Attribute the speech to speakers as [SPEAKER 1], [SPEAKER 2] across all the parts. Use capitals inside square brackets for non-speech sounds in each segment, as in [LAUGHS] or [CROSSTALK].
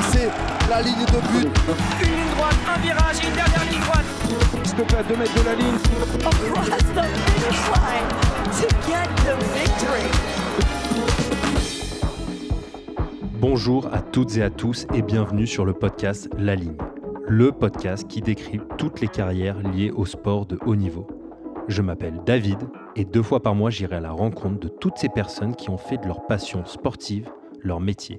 [SPEAKER 1] dépasser la ligne de but.
[SPEAKER 2] Une ligne droite, un virage, une dernière ligne droite.
[SPEAKER 3] S'il te plaît, à 2 mètres de la ligne.
[SPEAKER 4] Across the finish line to get the victory.
[SPEAKER 5] Bonjour à toutes et à tous et bienvenue sur le podcast La Ligne, le podcast qui décrit toutes les carrières liées au sport de haut niveau. Je m'appelle David et deux fois par mois j'irai à la rencontre de toutes ces personnes qui ont fait de leur passion sportive leur métier.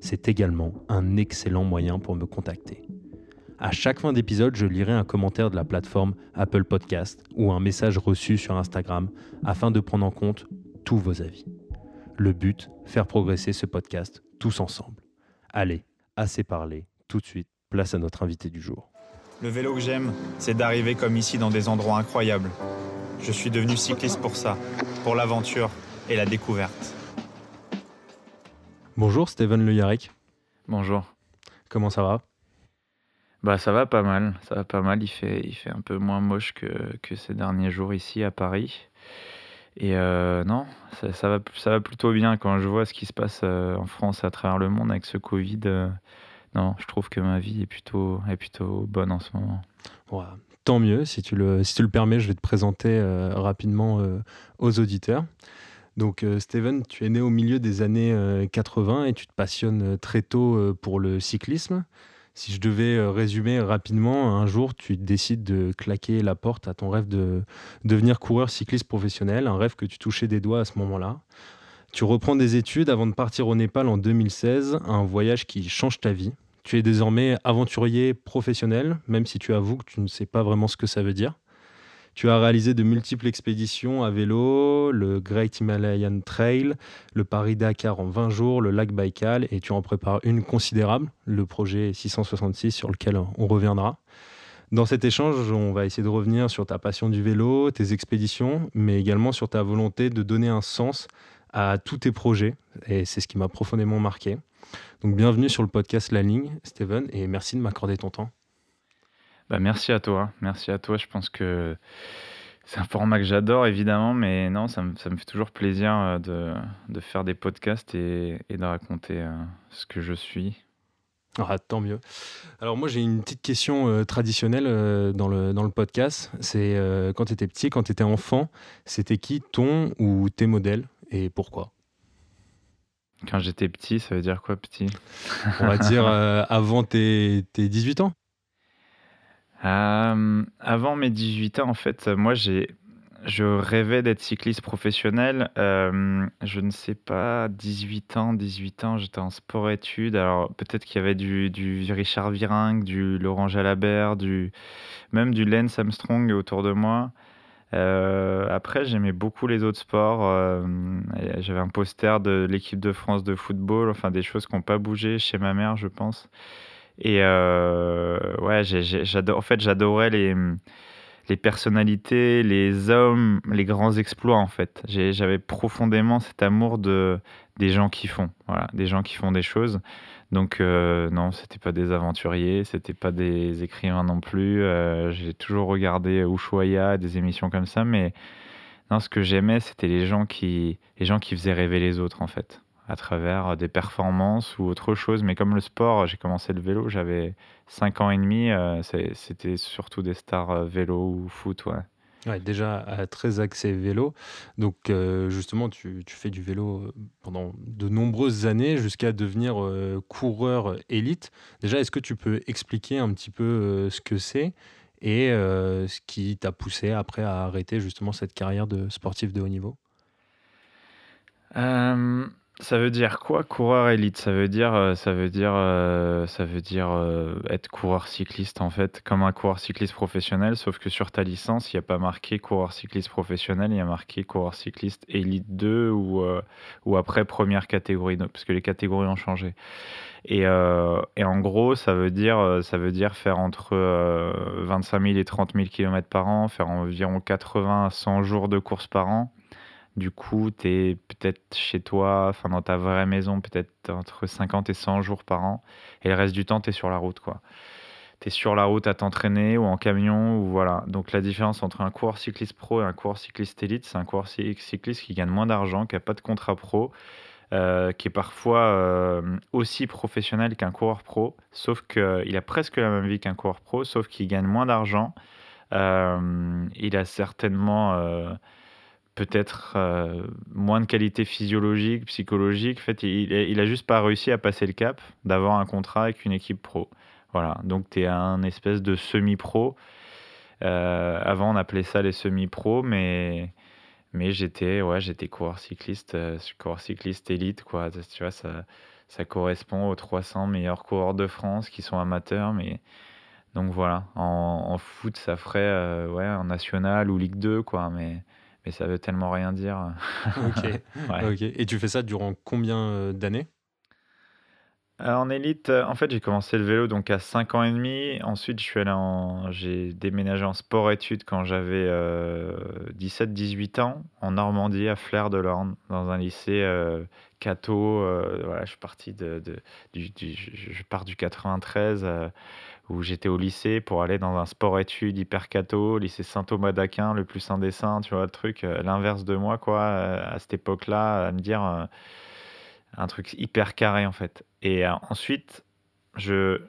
[SPEAKER 5] C'est également un excellent moyen pour me contacter. À chaque fin d'épisode, je lirai un commentaire de la plateforme Apple Podcast ou un message reçu sur Instagram afin de prendre en compte tous vos avis. Le but, faire progresser ce podcast tous ensemble. Allez, assez parlé, tout de suite, place à notre invité du jour.
[SPEAKER 6] Le vélo que j'aime, c'est d'arriver comme ici dans des endroits incroyables. Je suis devenu cycliste pour ça, pour l'aventure et la découverte.
[SPEAKER 5] Bonjour Steven Le Yarek,
[SPEAKER 7] Bonjour.
[SPEAKER 5] comment ça va?
[SPEAKER 7] Bah ça va pas mal, ça va pas mal. Il fait, il fait un peu moins moche que, que ces derniers jours ici à Paris. Et euh, non, ça, ça va, ça va plutôt bien quand je vois ce qui se passe euh, en France et à travers le monde avec ce Covid. euh, non, je trouve que ma vie est plutôt, est plutôt bonne en ce moment.
[SPEAKER 5] Ouais, Tant mieux, si tu, le, si tu le permets, je vais te présenter euh, rapidement aux auditeurs. Donc euh, Steven, tu es né au milieu des années euh, 80 et tu te passionnes euh, très tôt euh, pour le cyclisme. Si je devais euh, résumer rapidement, un jour tu décides de claquer la porte à ton rêve de devenir coureur cycliste professionnel, un rêve que tu touchais des doigts à ce moment-là. Tu reprends des études avant de partir au Népal en 2016, un voyage qui change ta vie. Tu es désormais aventurier professionnel, même si tu avoues que tu ne sais pas vraiment ce que ça veut dire. Tu as réalisé de multiples expéditions à vélo, le Great Himalayan Trail, le Paris-Dakar en 20 jours, le lac Baïkal, et tu en prépares une considérable, le projet 666 sur lequel on reviendra. Dans cet échange, on va essayer de revenir sur ta passion du vélo, tes expéditions, mais également sur ta volonté de donner un sens à tous tes projets, et c'est ce qui m'a profondément marqué. Donc bienvenue sur le podcast La Ligne, Steven, et merci de m'accorder ton temps.
[SPEAKER 7] Bah merci à toi, merci à toi. Je pense que c'est un format que j'adore évidemment, mais non, ça me, ça me fait toujours plaisir euh, de, de faire des podcasts et, et de raconter euh, ce que je suis.
[SPEAKER 5] Ah, tant mieux. Alors moi j'ai une petite question euh, traditionnelle euh, dans, le, dans le podcast. C'est euh, quand tu étais petit, quand tu étais enfant, c'était qui ton ou tes modèles et pourquoi?
[SPEAKER 7] Quand j'étais petit, ça veut dire quoi petit?
[SPEAKER 5] On va dire [LAUGHS] avant tes, tes 18 ans
[SPEAKER 7] Euh, avant mes 18 ans, en fait, moi, j'ai, je rêvais d'être cycliste professionnel. Euh, je ne sais pas, 18 ans, 18 ans, j'étais en sport-études. Alors, peut-être qu'il y avait du, du Richard Virenque, du Laurent Jalabert, du, même du Lance Armstrong autour de moi. Euh, après, j'aimais beaucoup les autres sports. J'avais un poster de l'équipe de France de football, enfin des choses qui n'ont pas bougé chez ma mère, je pense. Et euh, ouais, j'adore, en fait, j'adorais les, les personnalités, les hommes, les grands exploits, en fait. J'avais profondément cet amour de, des gens qui font, voilà, des gens qui font des choses. Donc, euh, non, c'était pas des aventuriers, c'était pas des écrivains non plus. Euh, j'ai toujours regardé Ushuaïa, des émissions comme ça, mais non, ce que j'aimais, c'était les gens qui, les gens qui faisaient rêver les autres, en fait à travers des performances ou autre chose. Mais comme le sport, j'ai commencé le vélo, j'avais 5 ans et demi, euh, c'était surtout des stars euh, vélo ou foot, ouais.
[SPEAKER 5] Ouais, déjà euh, très axé vélo. Donc euh, justement, tu, tu fais du vélo euh, pendant de nombreuses années jusqu'à devenir euh, coureur élite. Déjà, est-ce que tu peux expliquer un petit peu euh, ce que c'est et euh, ce qui t'a poussé après à arrêter justement cette carrière de sportif de haut niveau?
[SPEAKER 7] Euh, Ça veut dire quoi, coureur élite? Ça veut dire, euh, ça veut dire, euh, ça veut dire, euh, être coureur cycliste, en fait, comme un coureur cycliste professionnel, sauf que sur ta licence, il y a pas marqué coureur cycliste professionnel, il y a marqué coureur cycliste élite 2 ou, ou après première catégorie, parce que les catégories ont changé. Et, et en gros, ça veut dire, ça veut dire faire entre 25 000 et 30 000 km par an, faire environ 80 à 100 jours de course par an. Du coup, tu es peut-être chez toi, enfin dans ta vraie maison, peut-être entre 50 et 100 jours par an. Et le reste du temps, tu es sur la route, quoi. Tu es sur la route à t'entraîner ou en camion, ou voilà. Donc la différence entre un coureur cycliste pro et un coureur cycliste élite, c'est un coureur cycliste qui gagne moins d'argent, qui n'a pas de contrat pro, euh, qui est parfois euh, aussi professionnel qu'un coureur pro, sauf qu'il a presque la même vie qu'un coureur pro, sauf qu'il gagne moins d'argent. Euh, il a certainement peut-être euh, moins de qualité physiologique, psychologique. En fait, il, il a juste pas réussi à passer le cap d'avoir un contrat avec une équipe pro. Voilà, donc tu es un espèce de semi-pro. Euh, avant, on appelait ça les semi-pros, mais, mais j'étais ouais, j'étais coureur cycliste, euh, coureur cycliste élite. Quoi. Tu vois, ça, ça correspond aux 300 meilleurs coureurs de France qui sont amateurs. Mais... Donc voilà, en, en foot, ça ferait ouais, en national ou Ligue 2, quoi. Mais, mais ça veut tellement rien dire. [LAUGHS]
[SPEAKER 5] ok. ok. Et tu fais ça durant combien euh, d'années?
[SPEAKER 7] Euh, En élite, euh, en fait, j'ai commencé le vélo donc à 5 ans et demi. Ensuite, je suis allé en... j'ai déménagé en sport-études quand j'avais 17-18 ans en Normandie, à Flers de l'Orne, dans un lycée catho. voilà, je suis parti de, de du, je pars du 93 où j'étais au lycée pour aller dans un sport-études hyper catho, lycée Saint-Thomas d'Aquin, le plus indécent, tu vois, le truc, euh, l'inverse de moi, quoi, euh, à cette époque-là, à me dire euh, un truc hyper carré, en fait. Et ensuite, je,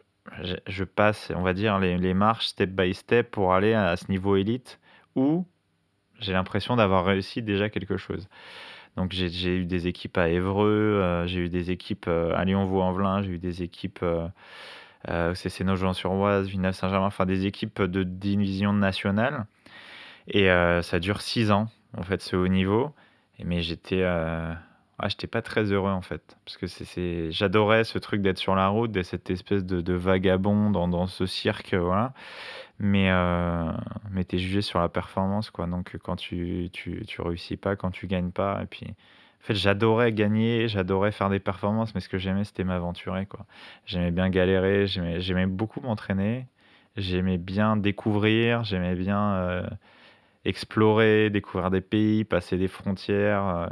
[SPEAKER 7] je, passe, on va dire, les, les, marches step by step pour aller à, ce niveau élite où j'ai l'impression d'avoir réussi déjà quelque chose. Donc j'ai eu des équipes à Évreux, j'ai eu des équipes à Lyon-Vaux-en-Velin, j'ai eu des équipes c'est Nogent-sur-Oise, Villeneuve-Saint-Germain, enfin des équipes de division nationale. Et euh, ça dure six ans, en fait, ce haut niveau. Mais j'étais euh, ah, pas très heureux, en fait. Parce que c'est, j'adorais ce truc d'être sur la route, d'être cette espèce de, vagabond dans, dans, ce cirque. Mais, euh, mais tu jugé sur la performance, quoi. Donc quand tu, tu, tu réussis pas, quand tu gagnes pas, et puis en fait, j'adorais gagner, j'adorais faire des performances, mais ce que j'aimais, c'était m'aventurer, quoi. J'aimais bien galérer, j'aimais beaucoup m'entraîner, j'aimais bien découvrir, j'aimais bien euh, explorer, découvrir des pays, passer des frontières, euh,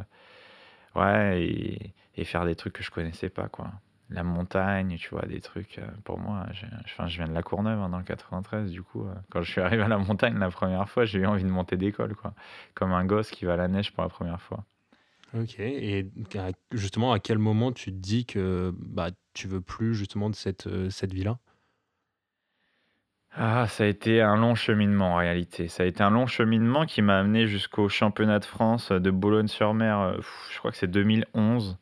[SPEAKER 7] ouais, et, et, faire des trucs que je connaissais pas, quoi. La montagne, tu vois, des trucs, euh, pour moi, enfin, je viens de la Courneuve, hein, dans le 93, du coup, quand je suis [LAUGHS] arrivé à la montagne la première fois, j'ai eu envie de monter d'école, quoi. Comme un gosse qui va à la neige pour la première fois.
[SPEAKER 5] Ok. Et justement, à quel moment tu te dis que bah, tu veux plus justement de cette, euh, cette vie-là?
[SPEAKER 7] Ah, ça a été un long cheminement en réalité. Ça a été un long cheminement qui m'a amené jusqu'au championnat de France de Boulogne-sur-Mer. Euh, je crois que c'est 2011,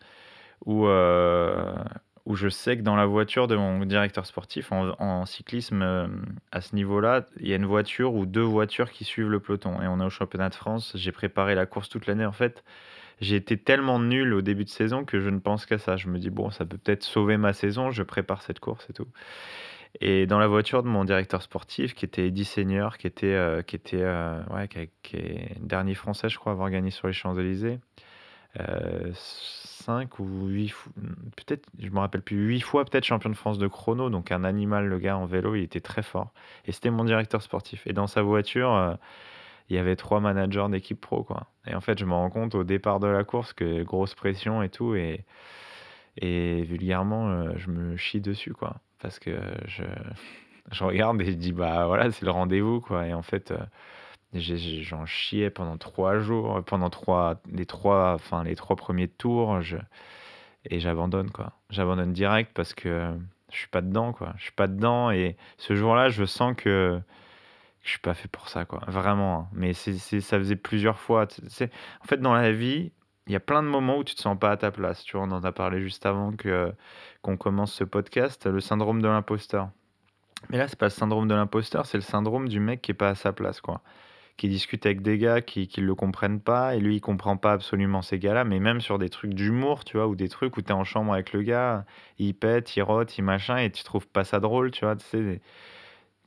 [SPEAKER 7] où, euh, où je sais que dans la voiture de mon directeur sportif en, en cyclisme, à ce niveau-là, il y a une voiture ou deux voitures qui suivent le peloton. Et on est au championnat de France. J'ai préparé la course toute l'année en fait j'ai été tellement nul au début de saison que je ne pense qu'à ça. Je me dis, bon, ça peut peut-être sauver ma saison, je prépare cette course et tout. Et dans la voiture de mon directeur sportif, qui était Eddie Seigneur, qui était, euh, qui était euh, ouais, qui, est dernier français, je crois, à avoir gagné sur les Champs-Élysées, euh, 5 ou 8 peut-être, je me rappelle plus, 8 fois peut-être champion de France de chrono, donc un animal, le gars en vélo, il était très fort. Et c'était mon directeur sportif. Et dans sa voiture, euh, il y avait trois managers d'équipe pro, quoi. Et en fait, je me rends compte au départ de la course que grosse pression et tout, et, et vulgairement, euh, je me chie dessus, quoi. Parce que je, je regarde et je dis, bah voilà, c'est le rendez-vous, quoi. Et en fait, euh, j'en chiais pendant trois jours, pendant trois, les trois, enfin, les trois premiers tours, et j'abandonne, quoi. J'abandonne direct parce que je suis pas dedans, quoi. Je suis pas dedans, et ce jour-là, je sens que je suis pas fait pour ça, quoi. Vraiment. Hein. Mais c'est, ça faisait plusieurs fois. En fait, dans la vie, il y a plein de moments où tu te sens pas à ta place. Tu on en a parlé juste avant que, qu'on commence ce podcast, le syndrome de l'imposteur. Mais là, c'est pas le syndrome de l'imposteur, c'est le syndrome du mec qui est pas à sa place, quoi. qui discute avec des gars qui ne le comprennent pas, et lui, il comprend pas absolument ces gars-là, mais même sur des trucs d'humour, tu vois, ou des trucs où tu es en chambre avec le gars, il pète, il rote, il machin, et tu trouves pas ça drôle, tu vois, tu sais,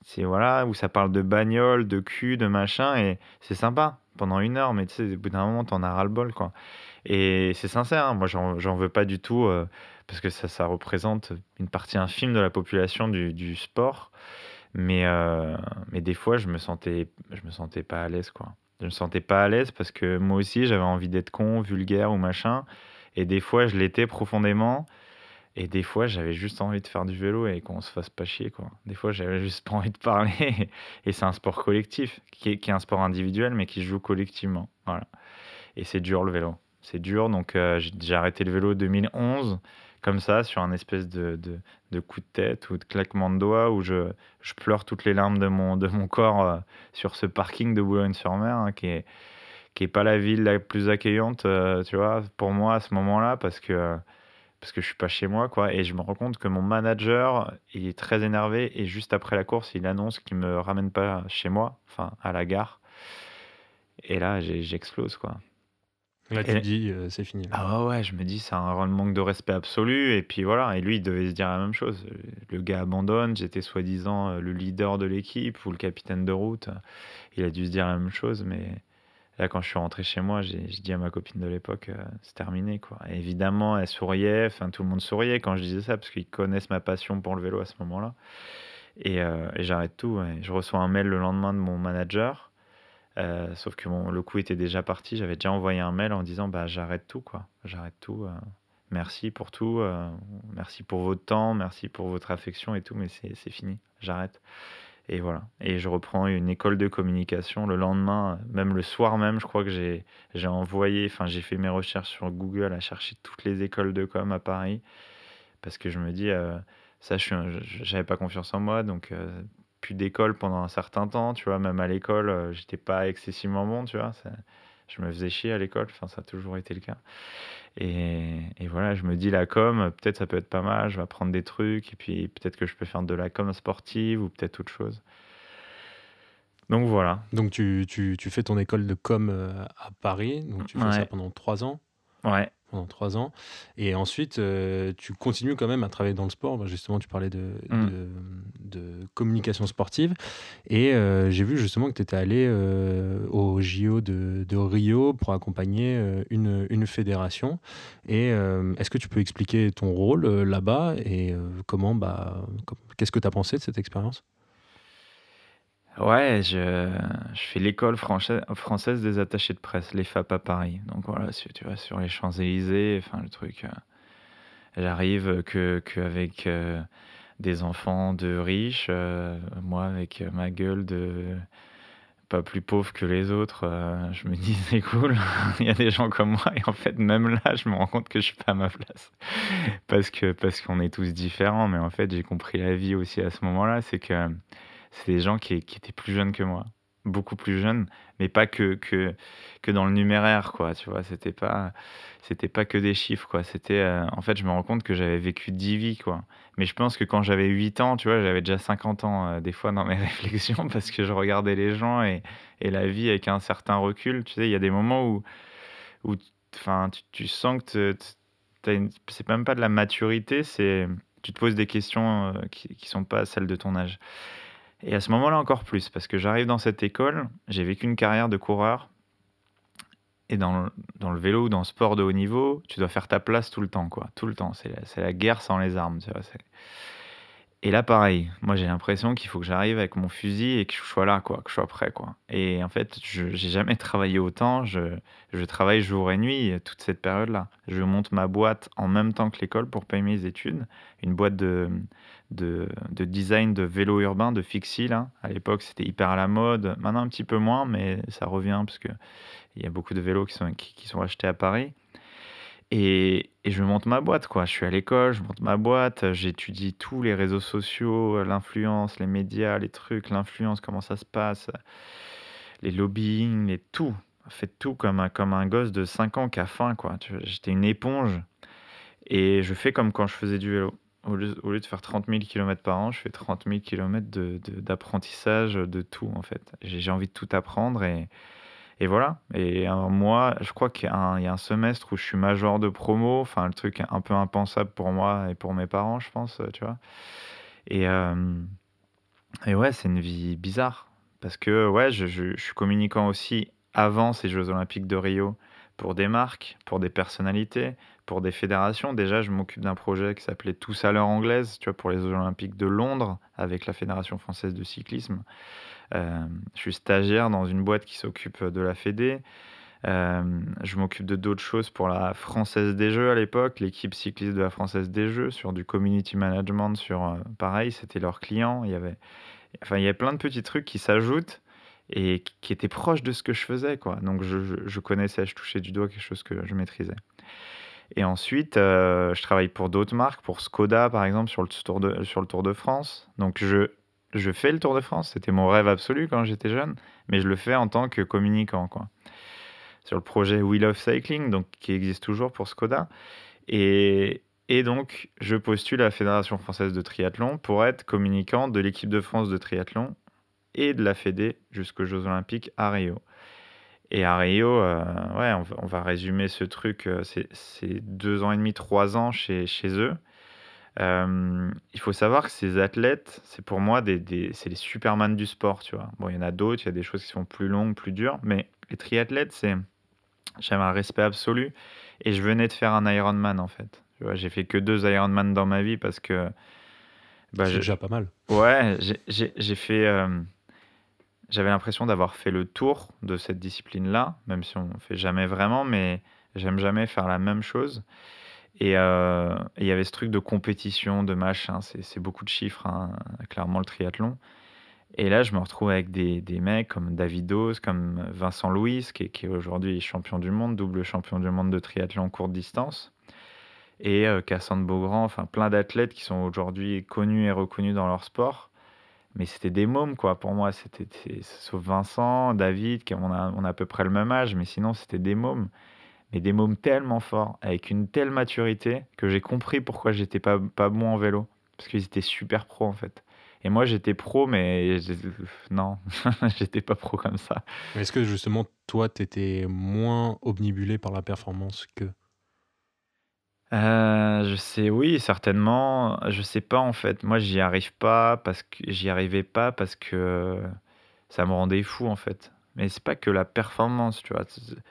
[SPEAKER 7] c'est voilà, où ça parle de bagnole, de cul, de machin, et c'est sympa pendant une heure, mais tu sais, au bout d'un moment, t'en as ras-le-bol, quoi. Et c'est sincère, hein, moi, j'en veux pas du tout, euh, parce que ça, ça représente une partie infime de la population du, du sport. Mais, euh, mais des fois, je me sentais, je me sentais pas à l'aise, quoi. Je me sentais pas à l'aise parce que moi aussi, j'avais envie d'être con, vulgaire ou machin. Et des fois, je l'étais profondément. Et des fois, j'avais juste envie de faire du vélo et qu'on se fasse pas chier, quoi. Des fois, j'avais [LAUGHS] juste pas envie de parler. et c'est un sport collectif, qui est, qui est, un sport individuel, mais qui joue collectivement. Voilà. Et c'est dur, le vélo. C'est dur. Donc, euh, j'ai arrêté le vélo en 2011 comme ça, sur un espèce de, de, coup de tête ou de claquement de doigts, où je, je pleure toutes les larmes de mon, de mon corps euh, sur ce parking de Boulogne-sur-Mer, hein, qui est qui est pas la ville la plus accueillante, euh, tu vois, pour moi à ce moment-là, parce que parce que je suis pas chez moi, quoi. Et je me rends compte que mon manager il est très énervé et juste après la course, il annonce qu'il me ramène pas chez moi, enfin à la gare. Et là, j'explose, quoi.
[SPEAKER 5] Là, tu dis, euh, c'est fini.
[SPEAKER 7] Ah ouais, je me dis, c'est un manque de respect absolu. Et puis voilà, et lui, il devait se dire la même chose. Le gars abandonne, j'étais soi-disant euh, le leader de l'équipe ou le capitaine de route. Il a dû se dire la même chose, mais là, quand je suis rentré chez moi, j'ai dit à ma copine de l'époque, euh, c'est terminé, quoi. évidemment, elle souriait, enfin, tout le monde souriait quand je disais ça, parce qu'ils connaissent ma passion pour le vélo à ce moment-là. Et, et j'arrête tout. Je reçois un mail le lendemain de mon manager euh, sauf que le coup était déjà parti. J'avais déjà envoyé un mail en disant bah j'arrête tout quoi. J'arrête tout. Euh. merci pour tout. Euh, merci pour votre temps. Merci pour votre affection et tout. Mais c'est fini. J'arrête. Et voilà. Et je reprends une école de communication le lendemain, même le soir même. Je crois que j'ai j'ai envoyé. Enfin j'ai fait mes recherches sur Google à chercher toutes les écoles de com à Paris parce que je me dis ça je j'avais pas confiance en moi donc plus d'école pendant un certain temps, tu vois, même à l'école, euh, j'étais pas excessivement bon, tu vois, je me faisais chier à l'école, enfin ça a toujours été le cas. Et, et, voilà, je me dis la com, peut-être ça peut être pas mal, je vais apprendre des trucs, et puis peut-être que je peux faire de la com sportive ou peut-être autre chose. Donc voilà.
[SPEAKER 5] Donc tu, tu, tu, fais ton école de com euh, à Paris, donc tu fais ça pendant trois ans?
[SPEAKER 7] Ouais
[SPEAKER 5] pendant trois ans. Et ensuite, euh, tu continues quand même à travailler dans le sport. Bah, justement, tu parlais de, mm. de, communication sportive. Et euh, j'ai vu justement que tu étais allé euh, au JO de, de, Rio pour accompagner une, une fédération. Et est-ce que tu peux expliquer ton rôle là-bas et comment, bah, qu'est-ce que tu as pensé de cette expérience?
[SPEAKER 7] Ouais, je, je fais l'école française des attachés de presse, l'EFAP à Paris. Donc voilà, tu vois, sur les Champs-Élysées, enfin le truc. Euh, j'arrive que, avec euh, des enfants de riches, euh, moi avec ma gueule de pas plus pauvre que les autres, je me dis [LAUGHS] c'est cool, il y a des gens comme moi et en fait même là je me rends compte que je suis pas à ma place parce que parce qu'on est tous différents mais en fait j'ai compris la vie aussi à ce moment-là, c'est que c'est des gens qui, étaient plus jeunes que moi, beaucoup plus jeunes, mais pas que, que, que dans le numéraire, quoi, tu vois, c'était pas, c'était pas que des chiffres, quoi, c'était, euh, en fait, je me rends compte que j'avais vécu 10 vies, quoi, mais je pense que quand j'avais 8 ans, tu vois, j'avais déjà 50 ans, euh, des fois, dans mes [LAUGHS] réflexions, parce que je regardais les gens et, et la vie avec un certain recul, tu sais, il y a des moments où, où enfin, tu, sens que c'est même pas de la maturité, c'est, tu te poses des questions euh, qui, qui sont pas celles de ton âge. Et à ce moment-là encore plus, parce que j'arrive dans cette école, j'ai vécu une carrière de coureur, et dans le, dans le, vélo ou dans le sport de haut niveau, tu dois faire ta place tout le temps, quoi. Tout le temps. C'est la, la, guerre sans les armes, tu vois. Et là, pareil, moi j'ai l'impression qu'il faut que j'arrive avec mon fusil et que je sois là, quoi, que je sois prêt, quoi. Et en fait, je n'ai jamais travaillé autant. Je, je, travaille jour et nuit toute cette période-là. Je monte ma boîte en même temps que l'école pour payer mes études. Une boîte de, de, de design de vélo urbain, de fixie, là. À l'époque, c'était hyper à la mode. Maintenant, un petit peu moins, mais ça revient parce qu'il y a beaucoup de vélos qui sont, qui sont achetés à Paris. Et, je monte ma boîte, quoi. Je suis à l'école, je monte ma boîte, j'étudie tous les réseaux sociaux, l'influence, les médias, les trucs, l'influence, comment ça se passe, les lobbying, les tout. Faites tout comme un, comme un gosse de 5 ans qui a faim, quoi. J'étais une éponge et je fais comme quand je faisais du vélo. Au lieu, au lieu de faire 30 000 km par an, je fais 30 000 km d'apprentissage de, de, tout, en fait. J'ai envie de tout apprendre et, et voilà. Et un mois, je crois qu'il y, a un semestre où je suis major de promo, enfin, le truc un peu impensable pour moi et pour mes parents, je pense, tu vois. Et, euh, et ouais, c'est une vie bizarre. Parce que, ouais, je, je, je suis communicant aussi avant ces Jeux Olympiques de Rio pour des marques, pour des personnalités, pour des fédérations. Déjà, je m'occupe d'un projet qui s'appelait Tous à l'heure anglaise, tu vois, pour les Olympiques de Londres, avec la Fédération française de cyclisme. Euh, je suis stagiaire dans une boîte qui s'occupe de la Fédé. Euh, je m'occupe de d'autres choses pour la Française des Jeux à l'époque, l'équipe cycliste de la Française des Jeux, sur du community management, sur euh, pareil, c'était leurs clients. Il y avait, enfin, il y avait plein de petits trucs qui s'ajoutent et qui était proche de ce que je faisais. Quoi. Donc je, connaissais, je touchais du doigt quelque chose que je maîtrisais. Et ensuite, euh, je travaille pour d'autres marques, pour Skoda par exemple, sur le Tour de, sur le tour de France. Donc je, je fais le Tour de France, c'était mon rêve absolu quand j'étais jeune, mais je le fais en tant que communicant. Quoi. Sur le projet Wheel of Cycling, donc, qui existe toujours pour Skoda. Et, et donc, je postule à la Fédération française de triathlon pour être communicant de l'équipe de France de triathlon et de la Fédé jusqu'aux Jeux Olympiques à Rio. Et à Rio, euh, ouais, on va, résumer ce truc, euh, c'est deux ans et demi, trois ans chez, chez eux. Euh, il faut savoir que ces athlètes, c'est pour moi des, des c'est les superman du sport, tu vois. Bon, il y en a d'autres, il y a des choses qui sont plus longues, plus dures, mais les triathlètes, c'est j'avais un respect absolu et je venais de faire un Ironman en fait. J'ai fait que deux Ironman dans ma vie parce que
[SPEAKER 5] bah, c'est déjà pas mal.
[SPEAKER 7] Ouais, j'ai fait j'avais l'impression d'avoir fait le tour de cette discipline-là, même si on ne fait jamais vraiment, mais j'aime jamais faire la même chose. Et euh, il y avait ce truc de compétition, de machin, c'est beaucoup de chiffres, hein, clairement le triathlon. Et là, je me retrouve avec des, mecs comme David Dose, comme Vincent Louis, qui est aujourd'hui champion du monde, double champion du monde de triathlon courte distance, et euh, Cassandre Beaugrand, enfin plein d'athlètes qui sont aujourd'hui connus et reconnus dans leur sport mais c'était des mômes, quoi. Pour moi, c'était, sauf Vincent, David, qui on a, on a à peu près le même âge, mais sinon, c'était des mômes. Mais des mômes tellement forts, avec une telle maturité, que j'ai compris pourquoi j'étais pas, pas bon en vélo. Parce qu'ils étaient super pros, en fait. Et moi, j'étais pro, mais non, [LAUGHS] j'étais pas pro comme ça.
[SPEAKER 5] Est-ce que justement, toi, tu étais moins omnibulé par la performance que
[SPEAKER 7] euh, je sais, oui, certainement. Je sais pas en fait. Moi, j'y arrive pas parce que j'y arrivais pas parce que ça me rendait fou en fait. Mais c'est pas que la performance, tu vois.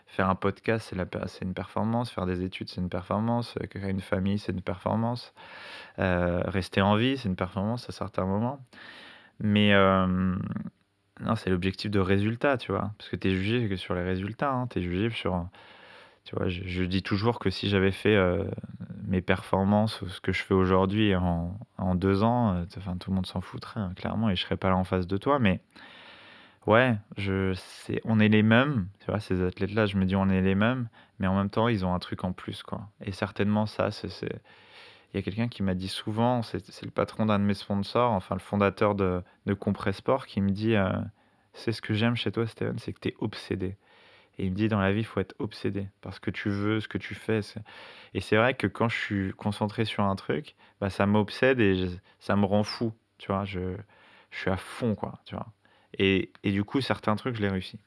[SPEAKER 7] Faire un podcast, c'est la c'est une performance. Faire des études, c'est une performance. Euh, créer une famille, c'est une performance. Euh, rester en vie, c'est une performance à certains moments. Mais non, c'est l'objectif de résultat, tu vois. Parce que tu es jugé que sur les résultats, hein. Tu es jugé sur tu vois, je, dis toujours que si j'avais fait euh, mes performances, ce que je fais aujourd'hui en, en, deux ans, euh, enfin, tout le monde s'en foutrait, hein, clairement, et je serais pas là en face de toi. Mais ouais, je, c'est, on est les mêmes, tu vois, ces athlètes-là, je me dis on est les mêmes, mais en même temps, ils ont un truc en plus, quoi. Et certainement, ça, c'est. Il y a quelqu'un qui m'a dit souvent, c'est, le patron d'un de mes sponsors, enfin le fondateur de, de Compresport, qui me dit euh, C'est ce que j'aime chez toi, Steven, c'est que tu es obsédé. Il me dit, dans la vie, il faut être obsédé parce que tu veux, ce que tu fais. Et c'est vrai que quand je suis concentré sur un truc, bah, ça m'obsède et ça me rend fou. Tu vois, je, je suis à fond, quoi. Tu vois. Et, et du coup, certains trucs, je les réussis.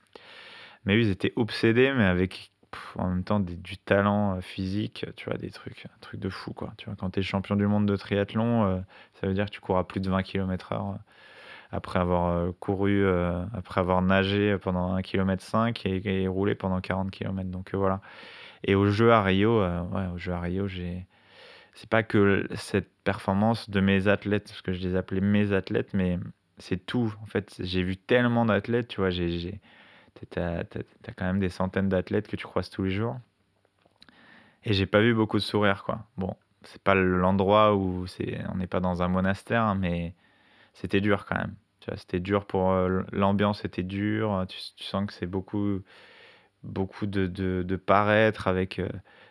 [SPEAKER 7] Mais eux, ils étaient obsédés, mais avec en même temps du talent euh, physique, tu vois, des trucs, un truc de fou, quoi. Tu vois, quand tu es champion du monde de triathlon, euh, ça veut dire que tu cours à plus de 20 km/h après avoir euh, couru, euh, après avoir nagé pendant 1 km 5 et, roulé pendant 40 km. Donc euh, voilà. Et au jeu à Rio, ouais, au jeu à Rio, j'ai c'est pas que cette performance de mes athlètes, parce que je les appelais mes athlètes, mais c'est tout. En fait, j'ai vu tellement d'athlètes, tu vois, j'ai, t'as, as, quand même des centaines d'athlètes que tu croises tous les jours. Et j'ai pas vu beaucoup de sourires, quoi. Bon, c'est pas l'endroit où c'est, on n'est pas dans un monastère, hein, mais c'était dur quand même. C'était dur pour l'ambiance était dure. Tu, sens que c'est beaucoup, beaucoup de, de, paraître avec.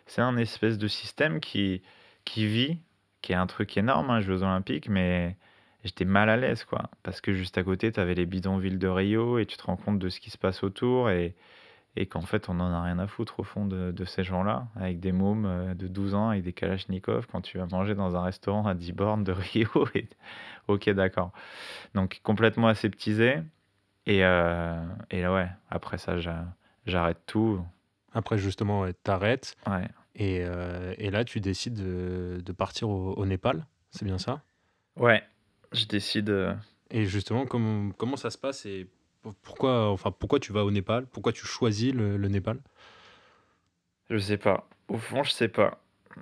[SPEAKER 7] C'est un espèce de système qui, qui vit, qui est un truc énorme, hein, Jeux Olympiques, mais j'étais mal à l'aise, quoi. Parce que juste à côté, tu avais les bidonvilles de Rio et tu te rends compte de ce qui se passe autour et, et qu'en fait, on n'en a rien à foutre au fond de, de ces gens-là, avec des mômes euh, de 12 ans, avec des kalachnikovs, quand tu vas manger dans un restaurant à 10 bornes de Rio. [LAUGHS] Et... ok, d'accord. Donc, complètement aseptisé. Et, euh, et là, ouais, après ça, j'arrête tout.
[SPEAKER 5] Après, justement, t'arrêtes.
[SPEAKER 7] Ouais.
[SPEAKER 5] Et, euh, et, là, tu décides de, de partir au, au Népal, c'est bien ça?
[SPEAKER 7] Ouais, je décide.
[SPEAKER 5] Et justement, comment, comment ça se passe et pourquoi, enfin, pourquoi tu vas au Népal? Pourquoi tu choisis le, Népal?
[SPEAKER 7] Je sais pas. Au fond, je sais pas.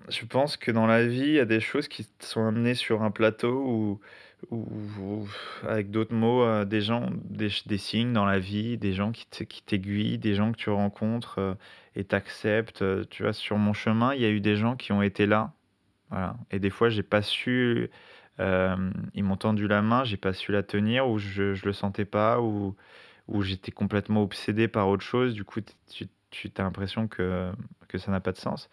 [SPEAKER 7] Je pense que dans la vie, il y a des choses qui sont amenées sur un plateau ou, ou, avec d'autres mots, euh, des gens, des, des, signes dans la vie, des gens qui t'aiguillent, des gens que tu rencontres euh, et t'acceptent. Euh, tu vois, sur mon chemin, il y a eu des gens qui ont été là. Voilà. Et des fois, j'ai pas su. Ils m'ont tendu la main, j'ai pas su la tenir, ou je, je le sentais pas, ou où j'étais complètement obsédé par autre chose. Du coup, tu, tu as l'impression que, que ça n'a pas de sens.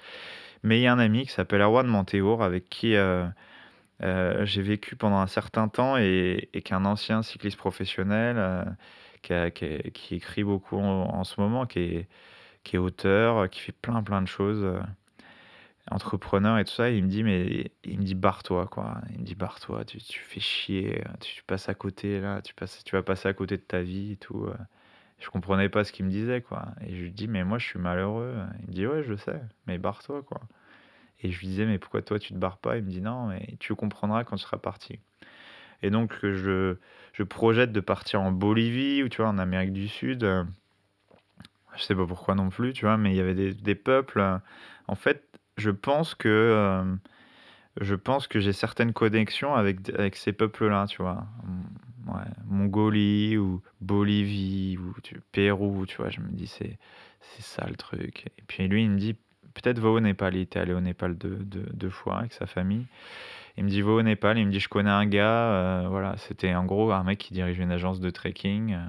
[SPEAKER 7] Mais il y a un ami qui s'appelle Erwan Montéour, avec qui euh, euh, j'ai vécu pendant un certain temps et, et qui est un ancien cycliste professionnel, euh, qui, qui, écrit beaucoup en, ce moment, qui est, qui est auteur, qui fait plein plein de choses entrepreneur et tout ça, il me dit, mais il me dit, barre-toi, quoi. Il me dit, barre-toi, tu, tu, fais chier, tu, passes à côté, là, tu, passes, tu vas passer à côté de ta vie et tout. Je comprenais pas ce qu'il me disait, quoi. Et je lui dis, mais moi, je suis malheureux. Il me dit, ouais, je sais, mais barre-toi, quoi. Et je lui disais, mais pourquoi toi, tu te barres pas? Il me dit, non, mais tu comprendras quand tu seras parti. Et donc, je, je projette de partir en Bolivie ou, tu vois, en Amérique du Sud. Je sais pas pourquoi non plus, tu vois, mais il y avait des, des peuples. En fait, je pense que euh, je pense que j'ai certaines connexions avec, avec ces peuples-là, tu vois. Ouais, Mongolie ou Bolivie ou Pérou, tu vois. Je me dis, c'est, c'est ça le truc. Et puis lui, il me dit, peut-être va au Népal. Il était allé au Népal deux, deux, deux, fois avec sa famille. Il me dit, va au Népal. Il me dit, je connais un gars. Euh, voilà, c'était en gros un mec qui dirigeait une agence de trekking. Euh,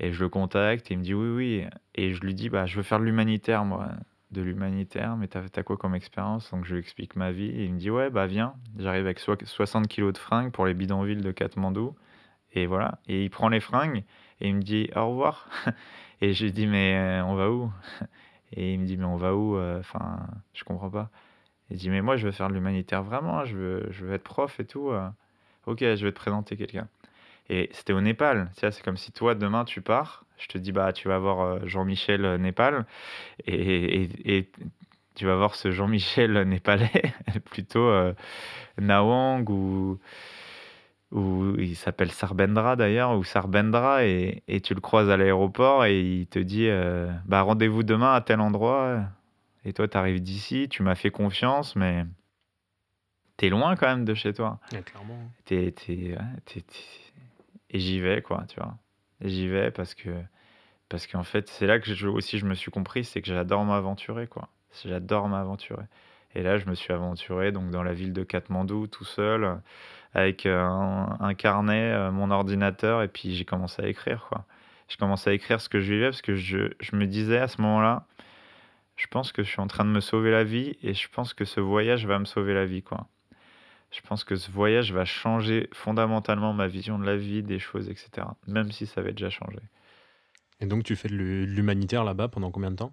[SPEAKER 7] et je le contacte. Et il me dit, oui, oui. Et je lui dis, bah, je veux faire de l'humanitaire, moi de l'humanitaire, mais t'as as quoi comme expérience? Donc je lui explique ma vie et il me dit ouais bah viens, j'arrive avec 60 kilos de fringues pour les bidonvilles de Katmandou et voilà. Et il prend les fringues et il me dit au revoir. [LAUGHS] et je lui dis mais euh, on va où? [LAUGHS] Et il me dit mais on va où euh, Enfin je comprends pas. Il dit mais moi je veux faire de l'humanitaire vraiment, je veux, je veux être prof et tout. Euh. Ok je vais te présenter quelqu'un. Et c'était au Népal. C'est comme si toi, demain, tu pars. Je te dis, bah, tu vas voir euh, Jean-Michel euh, Népal. Et, et, tu vas voir ce Jean-Michel népalais, [LAUGHS] plutôt euh, Nawang ou, ou il s'appelle Sarbendra d'ailleurs, ou Sarbendra. Et, et, tu le croises à l'aéroport et il te dit, bah, rendez-vous demain à tel endroit. Et toi, tu arrives d'ici, tu m'as fait confiance, mais t'es loin quand même de chez toi.
[SPEAKER 5] clairement.
[SPEAKER 7] Et j'y vais, quoi, tu vois. J'y vais parce que, parce qu'en fait, c'est là que je, aussi je me suis compris, c'est que j'adore m'aventurer, quoi. J'adore m'aventurer. Et là, je me suis aventuré donc dans la ville de Katmandou, tout seul, avec euh, un, carnet, euh, mon ordinateur, et puis j'ai commencé à écrire, quoi. J'ai commencé à écrire ce que je vivais parce que je, je me disais à ce moment-là, je pense que je suis en train de me sauver la vie et je pense que ce voyage va me sauver la vie, quoi je pense que ce voyage va changer fondamentalement ma vision de la vie, des choses, etc. Même si ça avait déjà changé.
[SPEAKER 5] Et donc tu fais de l'humanitaire là-bas pendant combien de temps?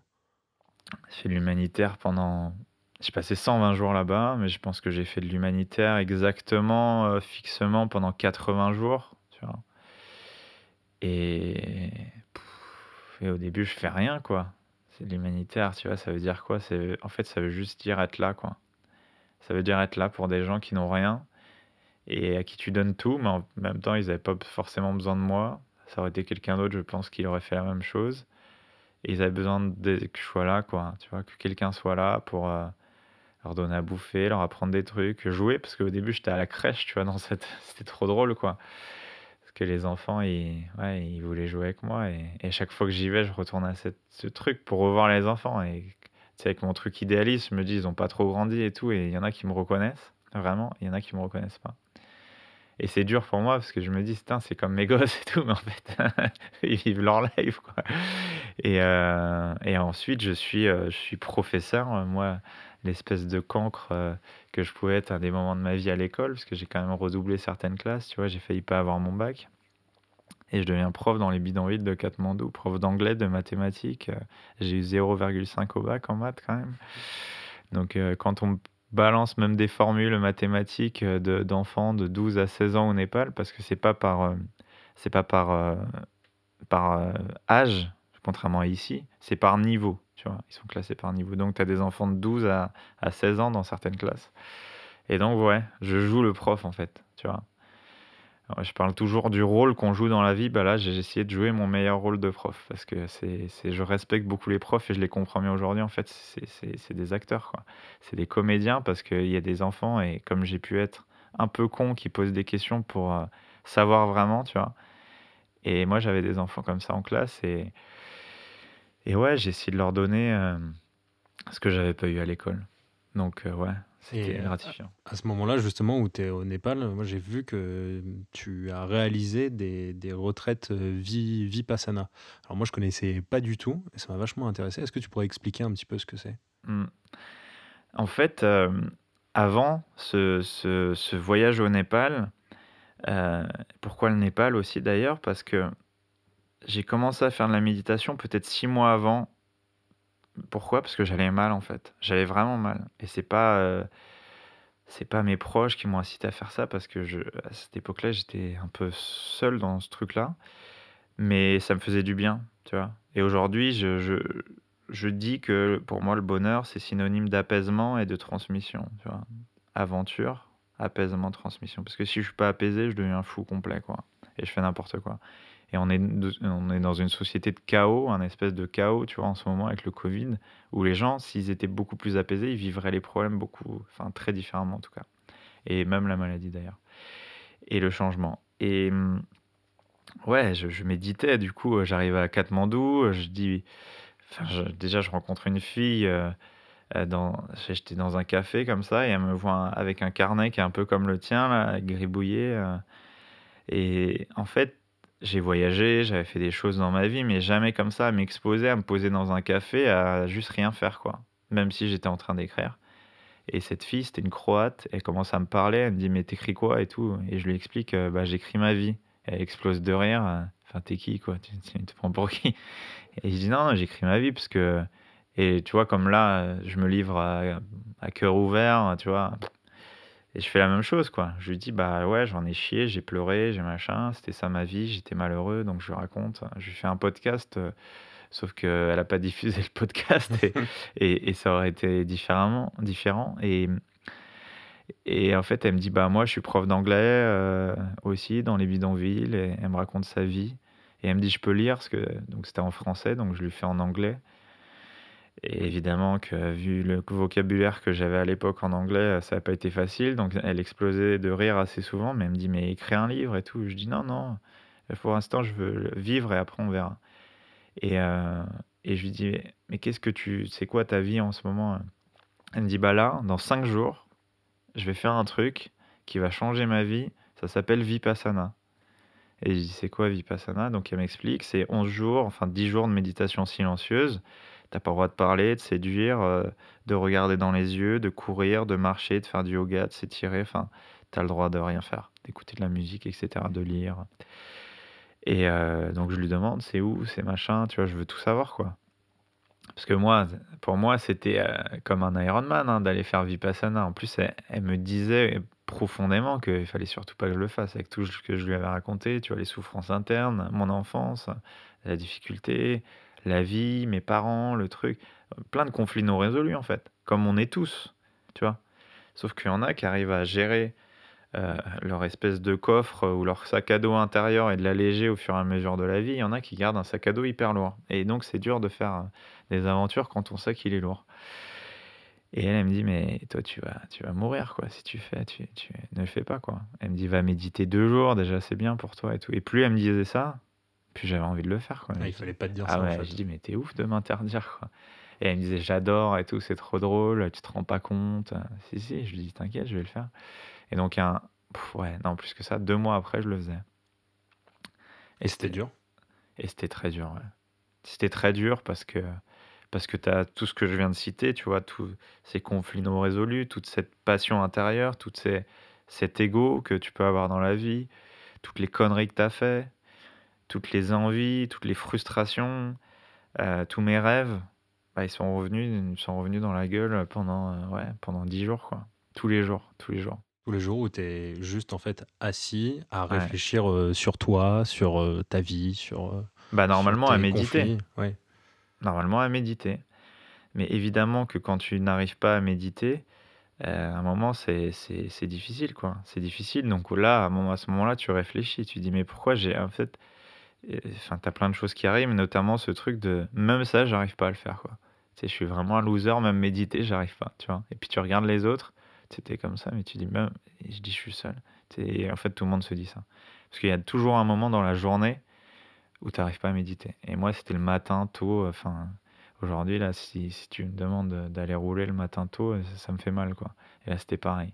[SPEAKER 7] J'ai fait de l'humanitaire pendant... J'ai passé 120 jours là-bas, mais je pense que j'ai fait de l'humanitaire exactement, euh, fixement, pendant 80 jours. Tu vois. Et... Et au début, je fais rien, quoi. C'est de l'humanitaire, tu vois, ça veut dire quoi? En fait, ça veut juste dire être là, quoi. Ça veut dire être là pour des gens qui n'ont rien et à qui tu donnes tout, mais en même temps, ils n'avaient pas forcément besoin de moi. Ça aurait été quelqu'un d'autre, je pense, qui aurait fait la même chose. Et ils avaient besoin que je sois là, quoi. Tu vois, que quelqu'un soit là pour euh, leur donner à bouffer, leur apprendre des trucs, jouer. Parce qu'au début, j'étais à la crèche, tu vois, dans [LAUGHS] c'était trop drôle, quoi. Parce que les enfants, ils, voulaient jouer avec moi. Et, chaque fois que j'y vais, je retourne à ce truc pour revoir les enfants. Et c'est avec mon truc idéaliste, je me dis, ils ont pas trop grandi et tout, et il y en a qui me reconnaissent, vraiment, il y en a qui me reconnaissent pas. Et c'est dur pour moi parce que je me dis, c'est comme mes [LAUGHS] gosses et tout, mais en fait, [LAUGHS] ils vivent leur life, quoi. Et, euh, et ensuite, je suis, euh, je suis professeur, moi, l'espèce de cancre euh, que je pouvais être à des moments de ma vie à l'école, parce que j'ai quand même redoublé certaines classes, tu vois, j'ai failli pas avoir mon bac. Et je deviens prof dans les bidonvilles de Katmandou, prof d'anglais, de mathématiques. Euh, J'ai eu 0,5 au bac en maths quand même. Donc euh, quand on balance même des formules mathématiques euh, de- d'enfants de, 12 à 16 ans au Népal, parce que c'est pas par, pas par, par âge, contrairement à ici, c'est par niveau. Tu vois, ils sont classés par niveau. Donc tu as des enfants de 12 à, à 16 ans dans certaines classes. Et donc, ouais, je joue le prof en fait. Tu vois. Je parle toujours du rôle qu'on joue dans la vie. Bah là, j'ai essayé de jouer mon meilleur rôle de prof parce que c'est, je respecte beaucoup les profs et je les comprends mieux aujourd'hui. En fait, c'est, des acteurs. C'est des comédiens parce qu'il y a des enfants et comme j'ai pu être un peu con qui posent des questions pour euh, savoir vraiment, tu vois. Et moi, j'avais des enfants comme ça en classe et, et ouais, j'ai essayé de leur donner euh, ce que j'avais pas eu à l'école. Donc, euh, ouais, c'était gratifiant.
[SPEAKER 5] À ce moment-là, justement, où tu es au Népal, moi j'ai vu que tu as réalisé des, des retraites euh, vi- vipassana. Alors moi je connaissais pas du tout et ça m'a vachement intéressé. Est-ce que tu pourrais expliquer un petit peu ce que c'est?
[SPEAKER 7] Mm. En fait, euh, avant ce, ce- ce voyage au Népal, euh, pourquoi le Népal aussi d'ailleurs? Parce que j'ai commencé à faire de la méditation peut-être six mois avant. Pourquoi? Parce que j'allais mal en fait. J'allais vraiment mal. Et c'est pas, euh, c'est pas mes proches qui m'ont incité à faire ça parce que je, à cette époque-là, j'étais un peu seul dans ce truc-là. Mais ça me faisait du bien, tu vois. Et aujourd'hui, je, je, je dis que pour moi, le bonheur, c'est synonyme d'apaisement et de transmission, tu vois. Aventure, apaisement, transmission. Parce que si je suis pas apaisé, je deviens fou complet, quoi. Et je fais n'importe quoi. Et on est, on est dans une société de chaos, un espèce de chaos, tu vois, en ce moment avec le Covid, où les gens, s'ils étaient beaucoup plus apaisés, ils vivraient les problèmes beaucoup, enfin très différemment en tout cas. Et même la maladie d'ailleurs. Et le changement. Et hum, ouais, je, méditais, du coup, j'arrive à Katmandou, je dis, déjà, je rencontre une fille, euh, euh, j'étais dans un café comme ça, et elle me voit avec un carnet qui est un peu comme le tien, là, gribouillé. euh, et en fait, j'ai voyagé, j'avais fait des choses dans ma vie, mais jamais comme ça à m'exposer, à me poser dans un café, à juste rien faire, quoi. Même si j'étais en train d'écrire. Et cette fille, c'était une Croate, elle commence à me parler, elle me dit, mais t'écris quoi et tout. Et je lui explique, euh, bah, j'écris ma vie. Elle explose de rire. euh, Enfin, t'es qui, quoi? Tu, te prends pour qui? Et je dis, non, non, j'écris ma vie, parce que. Et tu vois, comme là, euh, je me livre à, à cœur ouvert, tu vois. Et je fais la même chose, quoi. Je lui dis, bah ouais, j'en ai chié, j'ai pleuré, j'ai machin, c'était ça ma vie, j'étais malheureux, donc je lui raconte. Je lui fais un podcast, euh, sauf qu'elle n'a pas [LAUGHS] diffusé le podcast et, [LAUGHS] et, et ça aurait été différemment, différent. Et, et en fait, elle me dit, bah moi, je suis prof d'anglais euh, aussi dans les bidonvilles, et elle me raconte sa vie. Et elle me dit, je peux lire, parce que donc c'était en français, donc je lui fais en anglais. Et évidemment que vu le vocabulaire que j'avais à l'époque en anglais, ça n'a pas été facile. Donc elle explosait de rire assez souvent, mais elle me dit mais écris un livre et tout. Je dis non non, pour l'instant je veux vivre et après on verra. Et, euh, et je lui dis mais qu'est-ce que tu, c'est quoi ta vie en ce moment? Elle me dit bah là dans cinq jours, je vais faire un truc qui va changer ma vie. Ça s'appelle Vipassana. Et je dis c'est quoi Vipassana? Donc elle m'explique, c'est 11 jours, enfin 10 jours de méditation silencieuse. T'as pas le droit de parler, de séduire, euh, de regarder dans les yeux, de courir, de marcher, de faire du yoga, de s'étirer. Enfin, t'as le droit de rien faire, d'écouter de la musique, etc., de lire. Et euh, donc je lui demande, c'est où, c'est machin, tu vois, je veux tout savoir, quoi. Parce que moi, pour moi, c'était euh, comme un Ironman hein, d'aller faire Vipassana. En plus, elle, elle me disait profondément qu'il fallait surtout pas que je le fasse avec tout ce que je lui avais raconté, tu vois, les souffrances internes, mon enfance, la difficulté, la vie, mes parents, le truc, plein de conflits non résolus en fait, comme on est tous, tu vois. Sauf qu'il y en a qui arrivent à gérer euh, leur espèce de coffre ou leur sac à dos intérieur et de l'alléger au fur et à mesure de la vie. Il y en a qui gardent un sac à dos hyper lourd. Et donc c'est dur de faire euh, des aventures quand on sait qu'il est lourd. Et elle, elle me dit, mais toi, tu vas, tu vas mourir, quoi, si tu fais, tu, tu ne le fais pas, quoi. Elle me dit, va méditer deux jours, déjà, c'est bien pour toi et tout. Et plus elle me disait ça, plus j'avais envie de le faire, quoi.
[SPEAKER 5] ah, Il fallait pas te dire
[SPEAKER 7] Ah
[SPEAKER 5] ça.
[SPEAKER 7] ouais,
[SPEAKER 5] en fait.
[SPEAKER 7] je dis, mais t'es ouf de m'interdire, quoi. Et elle me disait, j'adore et tout, c'est trop drôle, tu te rends pas compte. Si, si, je lui dis, t'inquiète, je vais le faire. Et donc, un, pff, ouais, non, plus que ça, deux mois après, je le faisais.
[SPEAKER 5] Et c'était dur.
[SPEAKER 7] Et c'était très dur, ouais. C'était très dur parce que, parce que tu as tout ce que je viens de citer, tu vois, tous ces conflits non résolus, toute cette passion intérieure, tout ces, cet ego que tu peux avoir dans la vie, toutes les conneries que tu as fait. Toutes les envies, toutes les frustrations, euh, tous mes rêves, bah, ils sont revenus, ils sont revenus dans la gueule pendant, euh, ouais, pendant 10 jours, quoi. Tous les jours, tous les jours.
[SPEAKER 5] Tous les jours où tu es juste en fait assis à réfléchir euh, sur toi, sur ta vie, sur.
[SPEAKER 7] bah, normalement, à méditer.
[SPEAKER 5] Ouais.
[SPEAKER 7] Normalement, à méditer. Mais évidemment que quand tu n'arrives pas à méditer, à un moment, c'est difficile, quoi. C'est difficile. Donc là, à, ce moment-là, tu réfléchis. Tu dis, mais pourquoi j'ai. En fait, enfin, tu as plein de choses qui arrivent, notamment ce truc de. Même ça, j'arrive pas à le faire, quoi. Tu sais, je suis vraiment un loser, même méditer, j'arrive pas, tu vois. Et puis tu regardes les autres, c'était comme ça, mais tu dis, même. je dis, je suis seul. Et en fait, tout le monde se dit ça. Parce qu'il y a toujours un moment dans la journée où tu n'arrives pas à méditer. Et moi, c'était le matin, tôt, enfin. Aujourd'hui, là, si, si tu me demandes d'aller rouler le matin tôt, ça, me fait mal, quoi. Et là, c'était pareil.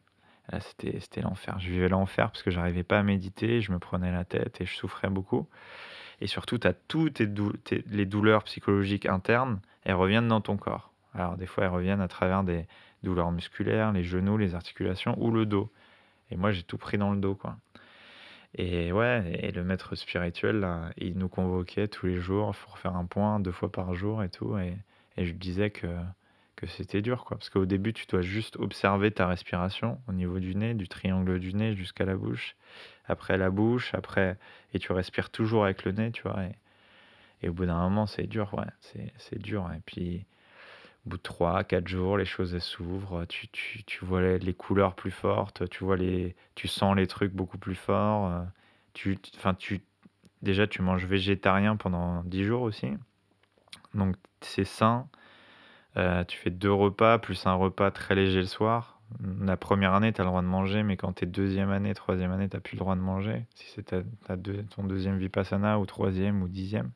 [SPEAKER 7] Là, c'était, c'était l'enfer. Je vivais l'enfer parce que j'arrivais pas à méditer, je me prenais la tête et je souffrais beaucoup. Et surtout, tu as toutes les douleurs psychologiques internes, elles reviennent dans ton corps. Alors, des fois, elles reviennent à travers des douleurs musculaires, les genoux, les articulations ou le dos. Et moi, j'ai tout pris dans le dos, quoi. Et ouais, et le maître spirituel, il nous convoquait tous les jours pour faire un point, deux fois par jour et tout. Et, et je disais que, que c'était dur, quoi. Parce qu'au début, tu dois juste observer ta respiration au niveau du nez, du triangle du nez jusqu'à la bouche. Après la bouche, après. Et tu respires toujours avec le nez, tu vois. Et, et au bout d'un moment, c'est dur, ouais. C'est dur. Et puis, au bout de 3, 4 jours, les choses s'ouvrent, tu, tu, tu, vois les, couleurs plus fortes, tu, vois les, tu sens les trucs beaucoup plus forts. Euh, tu, enfin, tu, déjà, tu manges végétarien pendant 10 jours aussi. Donc, c'est sain. Euh, tu fais deux repas, plus un repas très léger le soir. La première année, tu as le droit de manger, mais quand tu es deuxième année, troisième année, tu n'as plus le droit de manger. Si c'est ton deuxième vipassana ou troisième ou dixième.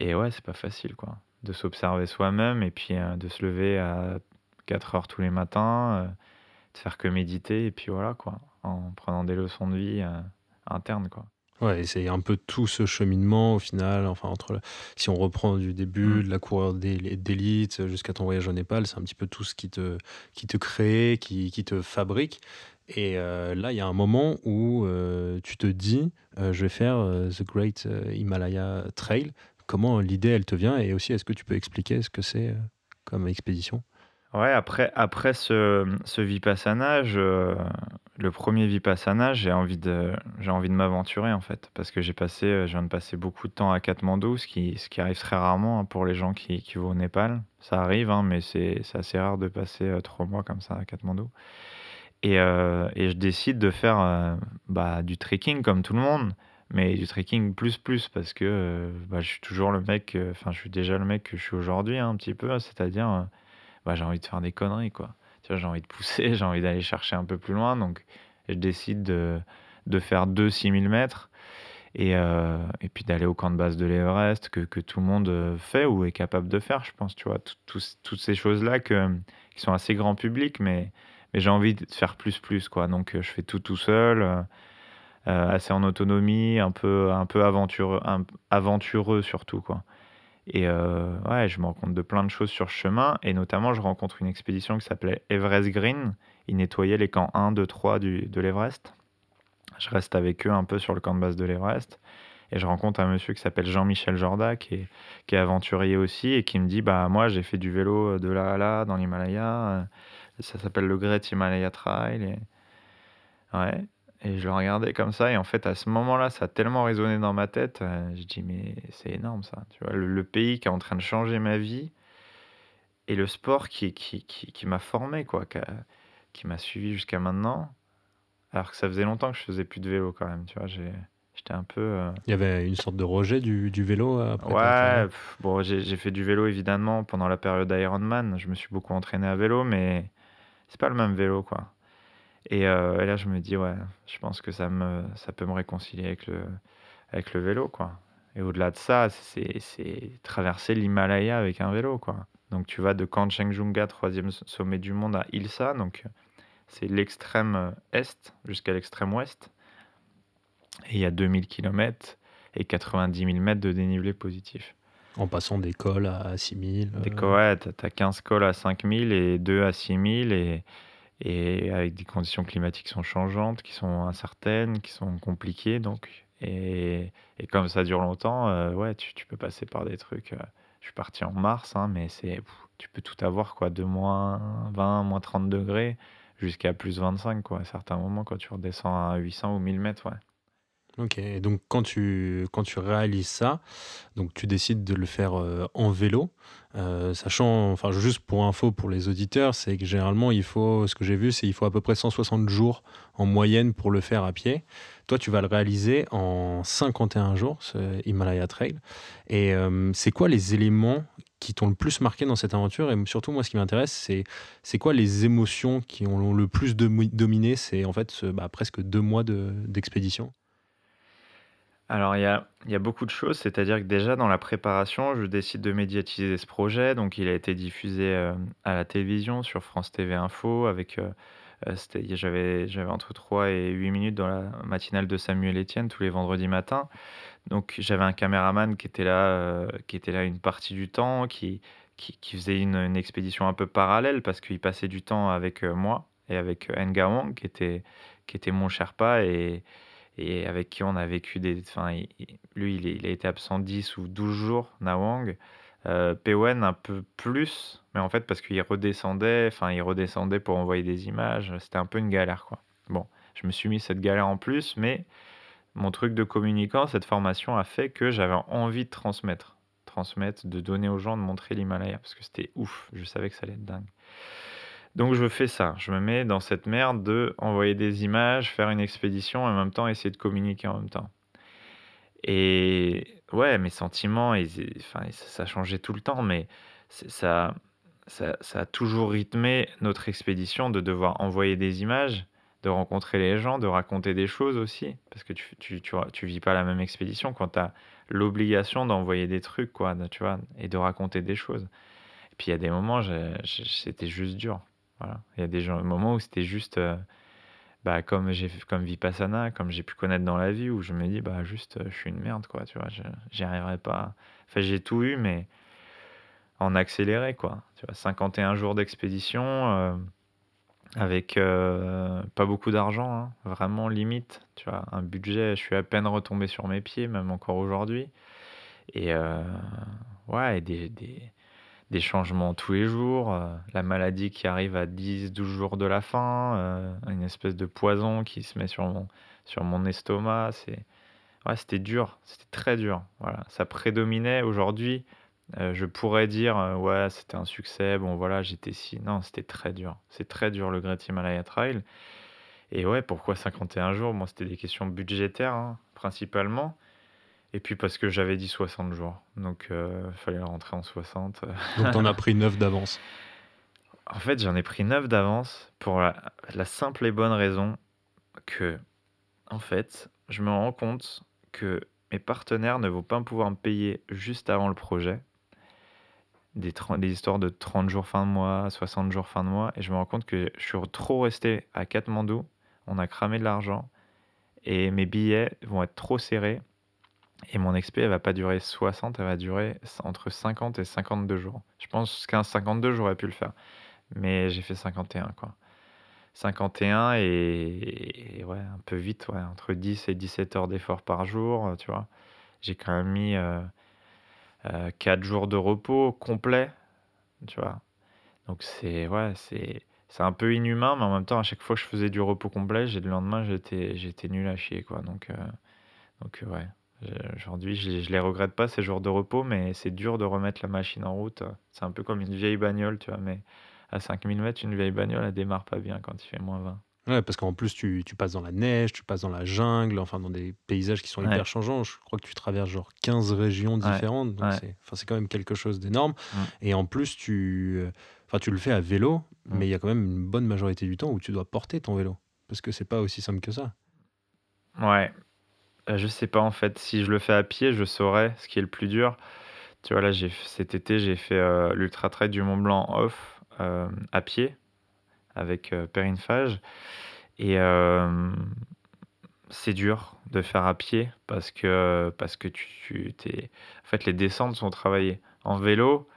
[SPEAKER 7] Et ouais, c'est pas facile, quoi de s'observer soi-même et puis euh, de se lever à 4 heures tous les matins, euh, de faire que méditer et puis voilà quoi, en prenant des leçons de vie euh, internes quoi.
[SPEAKER 5] Ouais, c'est un peu tout ce cheminement au final, enfin entre si on reprend du début, mmh. de la coureur d'élite jusqu'à ton voyage au Népal, c'est un petit peu tout ce qui te, qui te crée, qui, qui te fabrique. Et là, il y a un moment où tu te dis, je vais faire The Great Himalaya Trail, comment l'idée, elle te vient? Et aussi, est-ce que tu peux expliquer ce que c'est euh, comme expédition?
[SPEAKER 7] Ouais, après, après ce, ce Vipassana, le premier Vipassana, j'ai envie de, j'ai envie de m'aventurer en fait. Parce que j'ai passé, je viens de passer beaucoup de temps à Katmandou, ce qui, ce qui arrive très rarement hein, pour les gens qui, qui vont au Népal. Ça arrive, hein, mais c'est, assez rare de passer euh, trois mois comme ça à Katmandou. Et, euh, et je décide de faire bah, du trekking comme tout le monde mais du trekking plus plus parce que euh, bah, je suis toujours le mec, euh, enfin je suis déjà le mec que je suis aujourd'hui hein, un petit peu, c'est-à-dire euh, bah, j'ai envie de faire des conneries quoi. Tu vois, j'ai envie de pousser, [LAUGHS] j'ai envie d'aller chercher un peu plus loin, donc je décide de, de faire deux 6000 mètres et, et puis d'aller au camp de base de l'Everest que, que, tout le monde fait ou est capable de faire, je pense, tu vois, toutes ces choses-là qui sont assez grand public, mais, mais j'ai envie de faire plus plus quoi, donc je fais tout tout seul. Euh, assez en autonomie, un peu, un peu aventureux, aventureux surtout. Quoi. Et euh, ouais, je me rends compte de plein de choses sur chemin, et notamment je rencontre une expédition qui s'appelait Everest Green. Ils nettoyaient les camps 1, 2, 3 du, de l'Everest. Je reste avec eux un peu sur le camp de base de l'Everest. Et je rencontre un monsieur qui s'appelle Jean-Michel Jorda, qui est, qui est aventurier aussi, et qui me dit Bah, moi, j'ai fait du vélo de là à là, dans l'Himalaya. Ça s'appelle le Great Himalaya Trail. Et... Ouais. Et je le regardais comme ça, et en fait, à ce moment-là, ça a tellement résonné dans ma tête. Euh, je dis, mais c'est énorme ça. Tu vois, le, pays qui est en train de changer ma vie, et le sport qui, qui, qui, qui m'a formé, quoi, qui, m'a suivi jusqu'à maintenant. Alors que ça faisait longtemps que je faisais plus de vélo quand même, tu vois. J'étais un peu. Euh
[SPEAKER 5] Il y avait une sorte de rejet du, du vélo après
[SPEAKER 7] Ouais, bon, j'ai fait du vélo évidemment pendant la période Ironman. Je me suis beaucoup entraîné à vélo, mais c'est pas le même vélo, quoi. Euh, et, là, je me dis, ouais, je pense que ça, me, ça peut me réconcilier avec le, avec le vélo, quoi. Et au-delà de ça, c'est traverser l'Himalaya avec un vélo, quoi. Donc tu vas de Kanchenjunga, troisième sommet du monde, à Ilsa, donc c'est l'extrême est jusqu'à l'extrême ouest. Et il y a 2000 km et 90 000 mètres de dénivelé positif.
[SPEAKER 5] En passant des cols à 6000
[SPEAKER 7] Des cols, ouais, tu as 15 cols à 5000 et 2 à 6000 et et avec des conditions climatiques qui sont changeantes, qui sont incertaines, qui sont compliquées. Donc, Et, et comme ça dure longtemps, euh, ouais, tu, tu peux passer par des trucs. euh, je suis parti en mars, hein, mais c'est, tu peux tout avoir, quoi, de moins 20, moins 30 degrés jusqu'à plus 25, quoi, à certains moments quand tu redescends à 800 ou 1000 mètres, ouais.
[SPEAKER 5] Ok, et donc quand tu, quand tu réalises ça, donc tu décides de le faire euh, en vélo, euh, sachant, enfin juste pour info pour les auditeurs, c'est que généralement il faut, ce que j'ai vu, c'est il faut à peu près 160 jours en moyenne pour le faire à pied. Toi, tu vas le réaliser en 51 jours, ce Himalaya Trail. Et euh, c'est quoi les éléments qui t'ont le plus marqué dans cette aventure? Et surtout, moi, ce qui m'intéresse, c'est c'est quoi les émotions qui ont le plus domi- dominé C'est en fait bah, presque deux mois de- d'expédition?
[SPEAKER 7] Alors, il y a, il y a beaucoup de choses, c'est-à-dire que déjà dans la préparation, je décide de médiatiser ce projet. Donc, il a été diffusé euh, à la télévision sur France TV Info. Avec, euh, euh, j'avais, j'avais entre 3 et 8 minutes dans la matinale de Samuel Etienne tous les vendredis matins. Donc, j'avais un caméraman qui était là, qui était là une partie du temps, qui, qui, faisait une, une expédition un peu parallèle parce qu'il passait du temps avec moi et avec euh, Nga Wang, qui était, qui était mon Sherpa et, et avec qui on a vécu des. Enfin, lui, il, il a été absent 10 ou 12 jours, Nawang. Euh, un peu plus, mais en fait, parce qu'il redescendait, enfin, il redescendait pour envoyer des images. C'était un peu une galère, quoi. Bon, je me suis mis cette galère en plus, mais mon truc de communicant, cette formation a fait que j'avais envie de transmettre. Transmettre, de donner aux gens, de montrer l'Himalaya, parce que c'était ouf. Je savais que ça allait être dingue. Donc je fais ça, je me mets dans cette merde de envoyer des images, faire une expédition et en même temps essayer de communiquer en même temps. Et ouais, mes sentiments, ils- enfin, ça, changeait tout le temps, mais ça, ça, ça a toujours rythmé notre expédition de devoir envoyer des images, de rencontrer les gens, de raconter des choses aussi, parce que tu, tu, tu, tu vis pas la même expédition quand tu as l'obligation d'envoyer des trucs, quoi, tu vois, et de raconter des choses. Et puis il y a des moments, c'était juste dur. Voilà. Il y a des gens- moments où c'était juste, euh, bah, comme j'ai comme Vipassana, comme j'ai pu connaître dans la vie, où je me dis, bah, juste, euh, je suis une merde, quoi, tu vois, j'y arriverai pas. Enfin, j'ai tout eu, mais en accéléré, quoi. Tu vois, 51 jours d'expédition, euh, avec pas beaucoup d'argent, hein, vraiment limite, tu vois, un budget, je suis à peine retombé sur mes pieds, même encore aujourd'hui. Et ouais, et des, des changements tous les jours, euh, la maladie qui arrive à 10-12 jours de la fin, euh, une espèce de poison qui se met sur mon, sur mon estomac, c'est... Ouais, c'était dur, c'était très dur. Voilà, ça prédominait aujourd'hui. euh, je pourrais dire, ouais, c'était un succès, bon voilà, j'étais si. Non, c'était très dur. C'est très dur le Great Himalaya Trail. Et ouais, pourquoi 51 jours? Moi, c'était des questions budgétaires, hein, principalement. Et puis parce que j'avais dit 60 jours. Donc, il fallait le rentrer en 60. [LAUGHS]
[SPEAKER 5] Donc t'en as pris 9 d'avance.
[SPEAKER 7] En fait, j'en ai pris 9 d'avance pour la, la simple et bonne raison que, en fait, je me rends compte que mes partenaires ne vont pas pouvoir me payer juste avant le projet. Des, des histoires de 30 jours fin de mois, 60 jours fin de mois. Et je me rends compte que je suis trop resté à Katmandou. On a cramé de l'argent. Et mes billets vont être trop serrés. Et mon expé, elle va pas durer 60, elle va durer entre 50 et 52 jours. Je pense qu'un 52, j'aurais pu le faire. Mais j'ai fait 51, quoi. 51 et, et ouais, un peu vite, ouais, entre 10 et 17 heures d'effort par jour, euh, tu vois. J'ai quand même mis euh, 4 jours de repos complet, tu vois. Donc c'est ouais, un peu inhumain, mais en même temps, à chaque fois que je faisais du repos complet, j'ai le lendemain, j'étais j'étais nul à chier, quoi. Donc euh, donc euh, ouais. Je- Aujourd'hui, je, je les regrette pas ces jours de repos, mais c'est dur de remettre la machine en route. C'est un peu comme une vieille bagnole, tu vois, mais à 5000 mètres, une vieille bagnole, elle démarre pas bien quand il fait moins 20.
[SPEAKER 5] Ouais, parce qu'en plus, tu, tu passes dans la neige, tu passes dans la jungle, enfin dans des paysages qui sont
[SPEAKER 7] Ouais.
[SPEAKER 5] hyper changeants. Je crois que tu traverses genre 15 régions
[SPEAKER 7] Ouais,
[SPEAKER 5] différentes. Donc
[SPEAKER 7] ouais.
[SPEAKER 5] c'est, enfin, c'est quand même quelque chose d'énorme.
[SPEAKER 7] Mm.
[SPEAKER 5] Et en plus, tu, euh, enfin, tu le fais à vélo,
[SPEAKER 7] Mm.
[SPEAKER 5] mais il y a quand même une bonne majorité du temps où tu dois porter ton vélo. Parce que c'est pas aussi simple que ça.
[SPEAKER 7] Ouais, Euh, je sais pas en fait. Si je le fais à pied, je saurais ce qui est le plus dur. Tu vois, là, j'ai, cet été, j'ai fait euh, l'Ultra Trail du Mont Blanc off euh, à pied avec euh, Perrine Fage. Et euh, c'est dur de faire à pied parce que, parce que tu, tu t'es... En fait, les descentes sont travaillées. En vélo,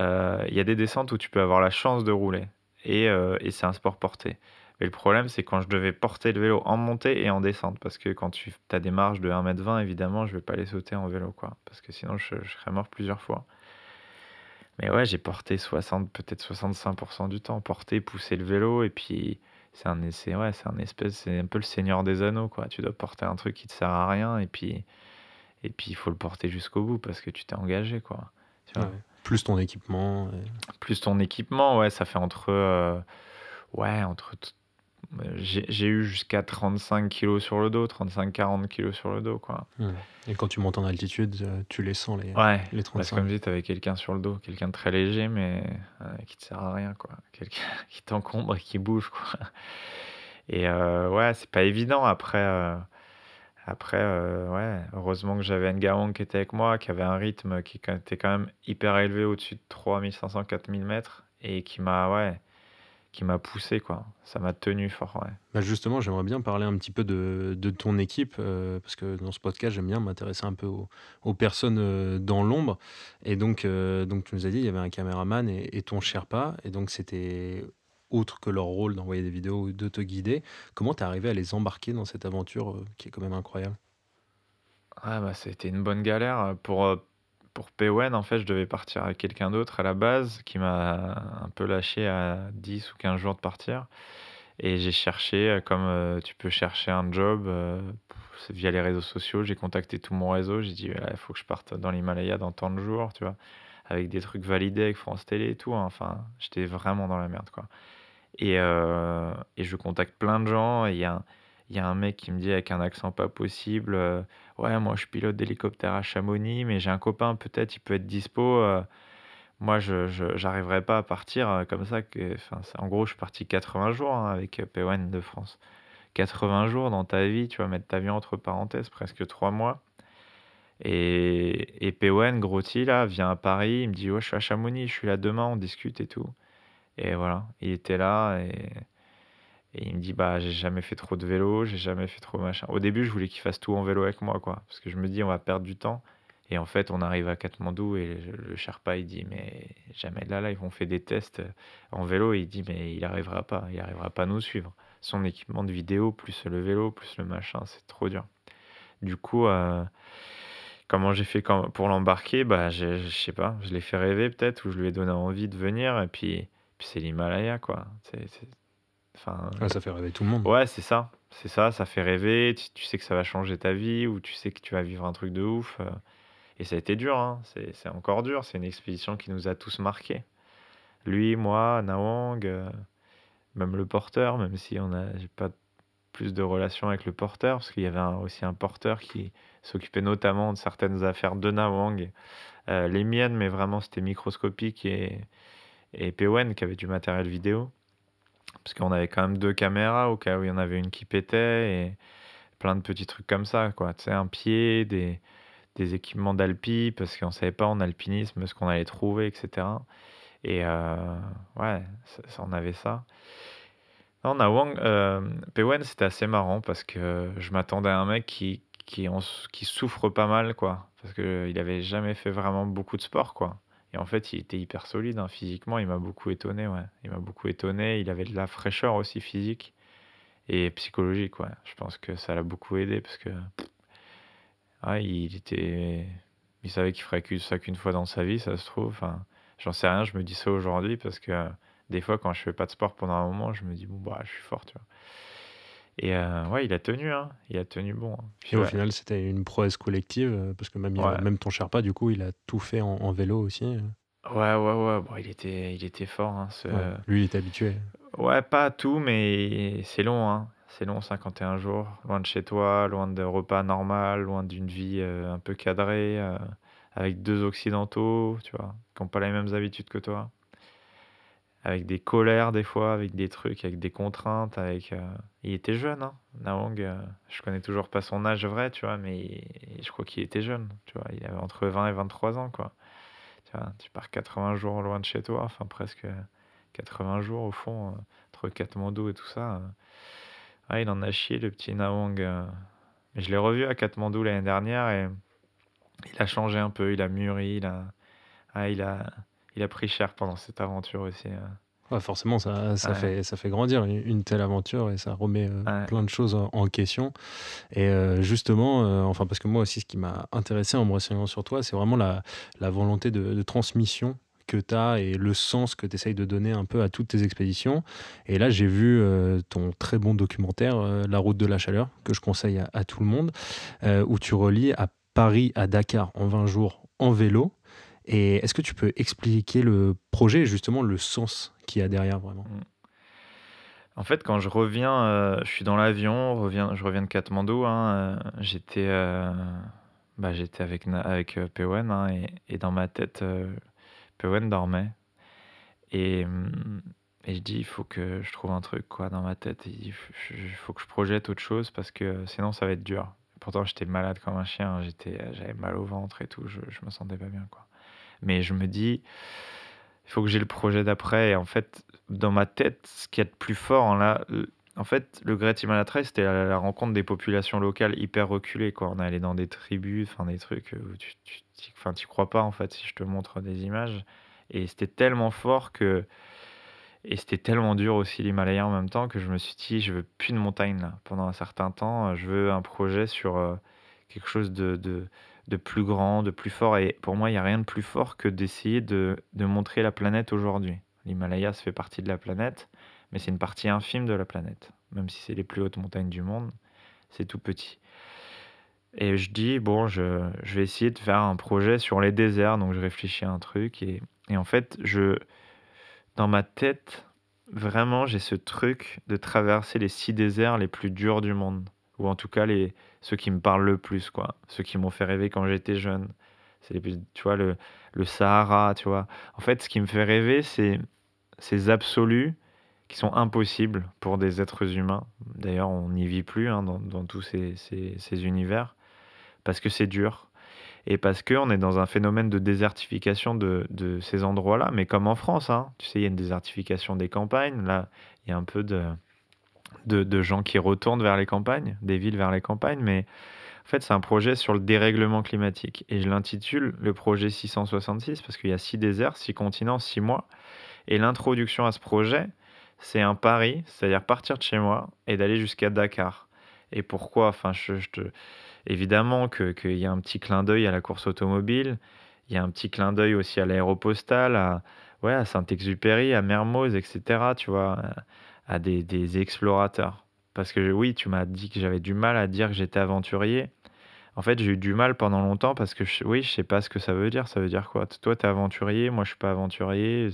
[SPEAKER 7] euh, il y a des descentes où tu peux avoir la chance de rouler. Et, euh, et c'est un sport porté. Mais le problème, c'est quand je devais porter le vélo en montée et en descente. Parce que quand tu as des marges de 1m20, évidemment, je vais pas les sauter en vélo, quoi. Parce que sinon, je, je serais mort plusieurs fois. Mais ouais, j'ai porté 60, peut-être 65% du temps. Porter, pousser le vélo. Et puis, c'est un, c'est, ouais, c'est un espèce, c'est un peu le seigneur des anneaux, quoi. Tu dois porter un truc qui te sert à rien. Et puis, et puis il faut le porter jusqu'au bout parce que tu t'es engagé, quoi. Tu vois.
[SPEAKER 5] Ouais. Plus ton équipement. et-
[SPEAKER 7] Plus ton équipement, ouais, ça fait entre. euh, ouais, entre. T- J'ai eu jusqu'à 35 kilos sur le dos, 35-40 kilos sur le dos, quoi.
[SPEAKER 5] Et quand tu montes en altitude, euh, tu les sens, les,
[SPEAKER 7] Ouais,
[SPEAKER 5] les
[SPEAKER 7] parce que
[SPEAKER 5] 35.
[SPEAKER 7] comme je dis, t'avais quelqu'un sur le dos, quelqu'un de très léger, mais euh, qui te sert à rien. [LAUGHS] Quelqu'un qui t'encombre et qui bouge, quoi. Et euh, ouais, c'est pas évident. Après, euh, après euh, ouais, heureusement que j'avais Ngawang qui était avec moi, qui avait un rythme qui était quand même hyper élevé au-dessus de 3500-4000 mètres et qui m'a, ouais, qui m'a poussé, quoi. Ça m'a tenu fort, ouais.
[SPEAKER 5] Bah justement, j'aimerais bien parler un petit peu de, de ton équipe, euh, parce que dans ce podcast, j'aime bien m'intéresser un peu aux, aux personnes euh, dans l'ombre. Et donc, euh, donc, tu nous as dit, il y avait un caméraman et, et ton Sherpa, et donc c'était autre que leur rôle d'envoyer des vidéos ou de te guider. Comment t'es arrivé à les embarquer dans cette aventure qui est quand même incroyable?
[SPEAKER 7] Ah bah c'était une bonne galère. Pour, pour PON, en fait, je devais partir avec quelqu'un d'autre à la base qui m'a un peu lâché à 10 ou 15 jours de partir. Et j'ai cherché, euh, comme euh, tu peux chercher un job euh, via les réseaux sociaux, j'ai contacté tout mon réseau. J'ai dit, il faut que je parte dans l'Himalaya dans tant de jours, tu vois, avec des trucs validés avec France Télé et tout. hein. Enfin, j'étais vraiment dans la merde, quoi. Et, et je contacte plein de gens. Et il y a, y a un mec qui me dit avec un accent pas possible Ouais, moi je pilote d'hélicoptère à Chamonix, mais j'ai un copain, peut-être il peut être dispo. euh, moi, je j'arriverai pas à partir euh, comme ça. En gros, je suis parti 80 jours hein, avec euh, PON de France. 80 jours dans ta vie, tu vas mettre ta vie entre parenthèses, presque 3 mois. Et, et PON, Grotti, là, vient à Paris, il me dit Ouais, je suis à Chamonix, je suis là demain, on discute et tout. Et voilà, il était là et, et il me dit Bah, j'ai jamais fait trop de vélo, j'ai jamais fait trop machin. Au début, je voulais qu'il fasse tout en vélo avec moi, quoi. Parce que je me dis On va perdre du temps. Et en fait, on arrive à Katmandou et le, Sherpa, il dit Mais jamais de là, là, ils vont faire des tests en vélo. Et il dit Mais il arrivera pas, il arrivera pas à nous suivre. Son équipement de vidéo, plus le vélo, plus le machin, c'est trop dur. Du coup, euh, comment j'ai fait pour l'embarquer? Bah, je, je sais pas, je l'ai fait rêver peut-être, ou je lui ai donné envie de venir. Et puis, puis c'est l'Himalaya, quoi. C'est- Enfin,
[SPEAKER 5] Ouais, Ça fait rêver tout le monde.
[SPEAKER 7] Ouais, c'est ça. C'est ça, ça fait rêver. Tu, tu sais que ça va changer ta vie ou tu sais que tu vas vivre un truc de ouf. euh. Et ça a été dur, hein. C'est, encore dur. C'est une expédition qui nous a tous marqués. Lui, moi, Nawang, euh, même le porteur, même si on a, j'ai pas plus de relation avec le porteur, parce qu'il y avait un- aussi un porteur qui s'occupait notamment de certaines affaires de Nawang. Euh, les miennes, mais vraiment, c'était microscopique et, et PON qui avait du matériel vidéo. Parce qu'on avait quand même deux caméras au cas où il y en avait une qui pétait et plein de petits trucs comme ça, quoi. Tu sais, un pied, des, des équipements d'alpi, parce qu'on savait pas en alpinisme ce qu'on allait trouver, etc. Et euh, ouais, on avait ça. Non, Nawang, euh, Pwen, c'était assez marrant parce que je m'attendais à un mec qui, qui, en- qui souffre pas mal, quoi. Parce qu'il avait jamais fait vraiment beaucoup de sport, quoi. Et en fait, il était hyper solide, hein, physiquement, il m'a beaucoup étonné, ouais. Il m'a beaucoup étonné, il avait de la fraîcheur aussi physique et psychologique, ouais. Je pense que ça l'a beaucoup aidé parce que ouais, il était, il savait qu'il ferait que ça qu'une fois dans sa vie, ça se trouve. Enfin, j'en sais rien, je me dis ça aujourd'hui parce que des fois, quand je fais pas de sport pendant un moment, je me dis bon bah, je suis fort. Et euh, ouais, il a tenu, hein. Il a tenu bon. hein. Puis,
[SPEAKER 5] Et au final, c'était une prouesse collective, euh, parce que même, il- même ton Sherpa, du coup, il a tout fait en, en vélo aussi. euh.
[SPEAKER 7] Ouais, ouais, ouais. Bon, il était, il était fort. Hein, ce-
[SPEAKER 5] Ouais. Lui, il était habitué.
[SPEAKER 7] Ouais, pas à tout, mais c'est long, hein. C'est long, 51 jours, loin de chez toi, loin de repas normal, loin d'une vie euh, un peu cadrée, euh, avec deux occidentaux, tu vois, qui n'ont pas les mêmes habitudes que toi. Avec des colères des fois, avec des trucs, avec des contraintes, avec... euh, Il était jeune, hein, Nawang. euh, Je connais toujours pas son âge vrai, tu vois, mais je crois qu'il était jeune, tu vois. Il avait entre 20 et 23 ans, quoi. Tu vois, tu pars 80 jours loin de chez toi, enfin presque 80 jours au fond, euh, entre Katmandou et tout ça. Ah, il en a chié, le petit. Mais je l'ai revu à Katmandou l'année dernière et il a changé un peu, il a mûri, il a, ah, il a, il a pris cher pendant cette aventure aussi. euh.
[SPEAKER 5] Ouais, forcément, ça, ça,
[SPEAKER 7] Ouais.
[SPEAKER 5] fait, ça fait grandir une, une telle aventure et ça remet euh,
[SPEAKER 7] Ouais.
[SPEAKER 5] plein de choses en, en question. Et euh, justement, euh, enfin, parce que moi aussi, ce qui m'a intéressé en me renseignant sur toi, c'est vraiment la, la volonté de, de transmission que tu as et le sens que tu essayes de donner un peu à toutes tes expéditions. Et là, j'ai vu euh, ton très bon documentaire, euh, La route de la chaleur, que je conseille à, à tout le monde, euh, où tu relis à Paris à Dakar en 20 jours en vélo. Et est-ce que tu peux expliquer le projet et justement le sens qu'il y a derrière vraiment?
[SPEAKER 7] En fait, quand je reviens, euh, je suis dans l'avion, je reviens de Katmandou. hein, euh, j'étais, euh, bah, j'étais avec avec Pewen hein, et, dans ma tête, Pewen dormait et hum, et je dis il faut que je trouve un truc quoi dans ma tête. Il faut que je projette autre chose parce que sinon ça va être dur. Pourtant j'étais malade comme un chien, hein, j'étais, j'avais mal au ventre et tout, je, je me sentais pas bien quoi. Mais je me dis il faut que j'ai le projet d'après. Et en fait, dans ma tête, ce qu'il y a de plus fort, hein, là, en fait, le Great Himalaya c'était la, rencontre des populations locales hyper reculées. Quoi. On est allé dans des tribus, enfin des trucs où tu, enfin, tu crois pas en fait si je te montre des images. Et c'était tellement fort que. Et c'était tellement dur aussi l'Himalaya en même temps que je me suis dit, je veux plus de montagne là. Pendant un certain temps, je veux un projet sur euh, quelque chose de, de plus grand, de plus fort. Et pour moi, il n'y a rien de plus fort que d'essayer de, de montrer la planète aujourd'hui. L'Himalaya, ça fait partie de la planète, mais c'est une partie infime de la planète. Même si c'est les plus hautes montagnes du monde, c'est tout petit. Et je dis, bon, je, je vais essayer de faire un projet sur les déserts. Donc je réfléchis à un truc. Et, et en fait, je, dans ma tête, vraiment, j'ai ce truc de traverser les six déserts les plus durs du monde. Ou en tout cas, les, ceux qui me parlent le plus, quoi. Ceux qui m'ont fait rêver quand j'étais jeune. C'est tu vois, le, le Sahara, tu vois. En fait, ce qui me fait rêver, c'est ces absolus qui sont impossibles pour des êtres humains. D'ailleurs, on n'y vit plus hein, dans, dans tous ces, ces- ces univers, parce que c'est dur. Et parce qu'on est dans un phénomène de désertification de, de ces endroits-là, mais comme en France, hein. tu sais, il y a une désertification des campagnes. Là, il y a un peu de, de, de gens qui retournent vers les campagnes, des villes vers les campagnes, mais en fait, c'est un projet sur le dérèglement climatique. Et je l'intitule le projet 666 parce qu'il y a six déserts, six continents, six mois. Et l'introduction à ce projet, c'est un pari, c'est-à-dire partir de chez moi et d'aller jusqu'à Dakar. Et pourquoi? Enfin, je, je te... évidemment que- qu'il y a un petit clin d'œil à la course automobile, il y a un petit clin d'œil aussi à l'aéropostale, à, ouais, à Saint-Exupéry, à Mermoz, etc. Tu vois, à, des, des explorateurs. Parce que oui, tu m'as dit que j'avais du mal à dire que j'étais aventurier. En fait, j'ai eu du mal pendant longtemps parce que je, oui, je sais pas ce que ça veut dire. Ça veut dire quoi? Toi, t'es aventurier, moi, je suis pas aventurier.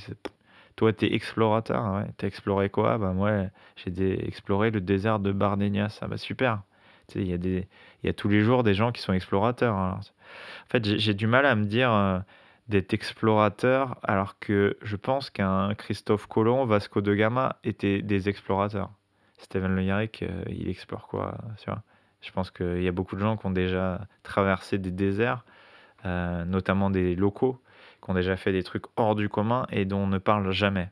[SPEAKER 7] Toi, t'es explorateur, ouais. T'as exploré quoi? Bah moi, j'ai exploré le désert de Bardenias. Ah bah super. Il y a des, y a tous les jours des gens qui sont explorateurs. alors. En fait, j'ai j'ai du mal à me dire euh, d'être explorateur alors que je pense qu'un Christophe Colomb, Vasco de Gama étaient des explorateurs. Steven Le Yarrick, euh, il explore quoi tu vois? Je pense qu'il y a beaucoup de gens qui ont déjà traversé des déserts, euh, notamment des locaux, qui ont déjà fait des trucs hors du commun et dont on ne parle jamais.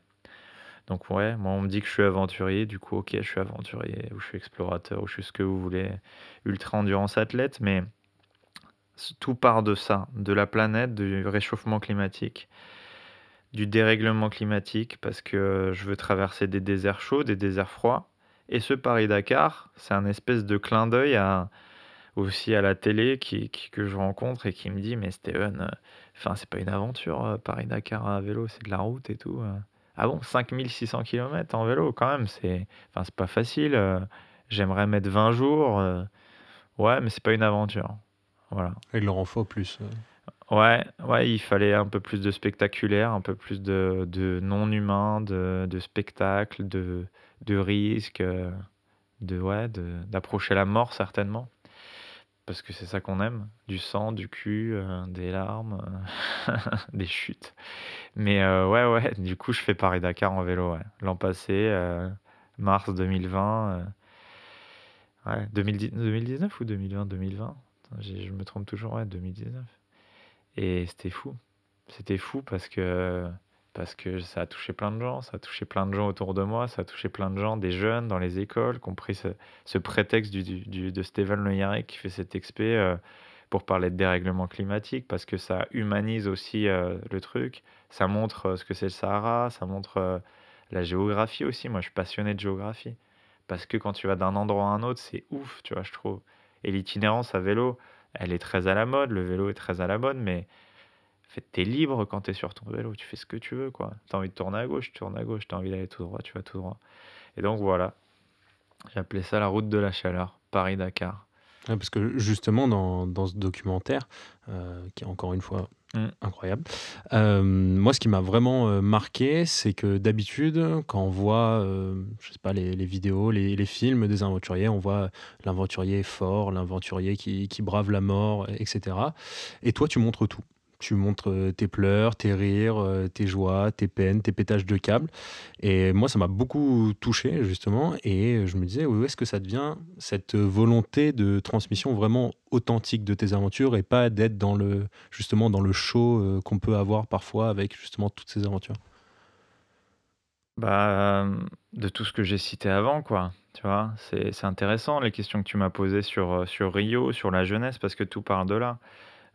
[SPEAKER 7] Donc ouais, moi on me dit que je suis aventurier, du coup ok, je suis aventurier, ou je suis explorateur, ou je suis ce que vous voulez, ultra endurance athlète, mais tout part de ça, de la planète, du réchauffement climatique, du dérèglement climatique, parce que je veux traverser des déserts chauds, des déserts froids. Et ce Paris-Dakar, c'est un espèce de clin d'œil à, aussi à la télé qui, que je rencontre et qui me dit, mais Steven, euh, enfin c'est pas une aventure, euh, Paris-Dakar à vélo, c'est de la route et tout. euh. Ah bon, 5600 km en vélo quand même, c'est enfin, pas facile. J'aimerais mettre 20 jours. Ouais, mais c'est pas une aventure. Voilà.
[SPEAKER 5] Il leur en faut plus. euh.
[SPEAKER 7] Ouais, ouais, il fallait un peu plus de spectaculaire, un peu plus de, de non-humain, de, de spectacle, de, de risque, euh, de, ouais, de, d'approcher la mort certainement. Parce que c'est ça qu'on aime, du sang, du cul, euh, des larmes, [LAUGHS] des chutes. Mais euh, ouais, ouais, du coup, je fais Paris-Dakar en vélo, ouais. L'an passé, euh, mars 2020, euh, ouais, 2010 2019 ou 2020? 2020? Je me trompe toujours, ouais, 2019. Et c'était fou. C'était fou parce que, parce que ça a touché plein de gens, ça a touché plein de gens autour de moi, ça a touché plein de gens, des jeunes dans les écoles, qui ont pris ce, ce prétexte de Steven Le Yarrick qui fait cet expé euh, pour parler de dérèglement climatique, parce que ça humanise aussi euh, le truc, ça montre euh, ce que c'est le Sahara, ça montre La géographie aussi, moi je suis passionné de géographie. Parce que quand tu vas d'un endroit à un autre, c'est ouf, tu vois, je trouve. Et l'itinérance à vélo, elle est très à la mode, le vélo est très à la mode, mais t'es libre quand t'es sur ton vélo, tu fais ce que tu veux, quoi. T'as envie de tourner à gauche, tu tournes à gauche, t'as envie d'aller tout droit, tu vas tout droit. Et donc voilà, appelé ça la route de la chaleur, Paris-Dakar.
[SPEAKER 5] Parce que justement, dans, dans ce documentaire, euh, qui est encore une fois mm. incroyable, euh, moi, ce qui m'a vraiment euh, marqué, c'est que d'habitude, quand on voit, je sais pas, les, les vidéos, les, les, films des aventuriers, on voit l'aventurier fort, l'aventurier qui, qui brave la mort, etc. Et toi, tu montres tout tu montres euh, tes pleurs, tes rires, euh, tes joies, tes peines, tes pétages de câbles. Et moi, ça m'a beaucoup touché, justement. Et je me disais, où est-ce que ça devient cette volonté de transmission vraiment authentique de tes aventures et pas d'être dans le, justement, dans le show euh, qu'on peut avoir parfois avec justement toutes ces aventures?
[SPEAKER 7] Bah, de tout ce que j'ai cité avant, quoi. Tu vois, c'est intéressant les questions que tu m'as posées sur, sur Rio, sur la jeunesse, parce que tout part de là.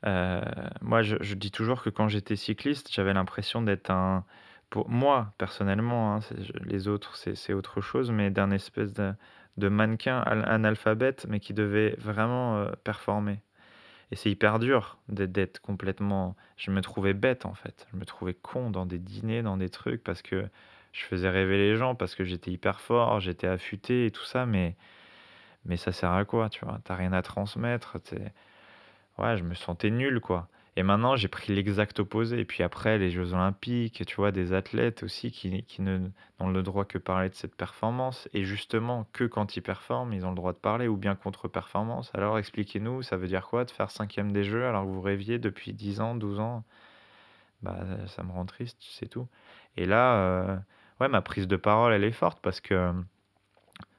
[SPEAKER 7] Euh, moi, je, dis toujours que quand j'étais cycliste, j'avais l'impression d'être un, pour moi personnellement, hein, les autres c'est autre chose, mais d'un espèce de, de mannequin analphabète, mais qui devait vraiment euh, performer. Et c'est hyper dur d'être complètement. Je me trouvais bête en fait. Je me trouvais con dans des dîners, dans des trucs, parce que je faisais rêver les gens, parce que j'étais hyper fort, j'étais affûté et tout ça, mais, mais ça sert à quoi, tu vois? T'as rien à transmettre. Ouais, je me sentais nul, quoi. Et maintenant, j'ai pris l'exact opposé. Et puis après, les Jeux Olympiques, tu vois, des athlètes aussi qui, qui n'ont le droit que parler de cette performance. Et justement, que quand ils performent, ils ont le droit de parler, ou bien contre-performance. Alors expliquez-nous, ça veut dire quoi de faire cinquième des Jeux alors que vous rêviez depuis 10 ans, 12 ans? Bah, ça me rend triste, c'est tout. Et là, euh, ouais, ma prise de parole, elle est forte parce que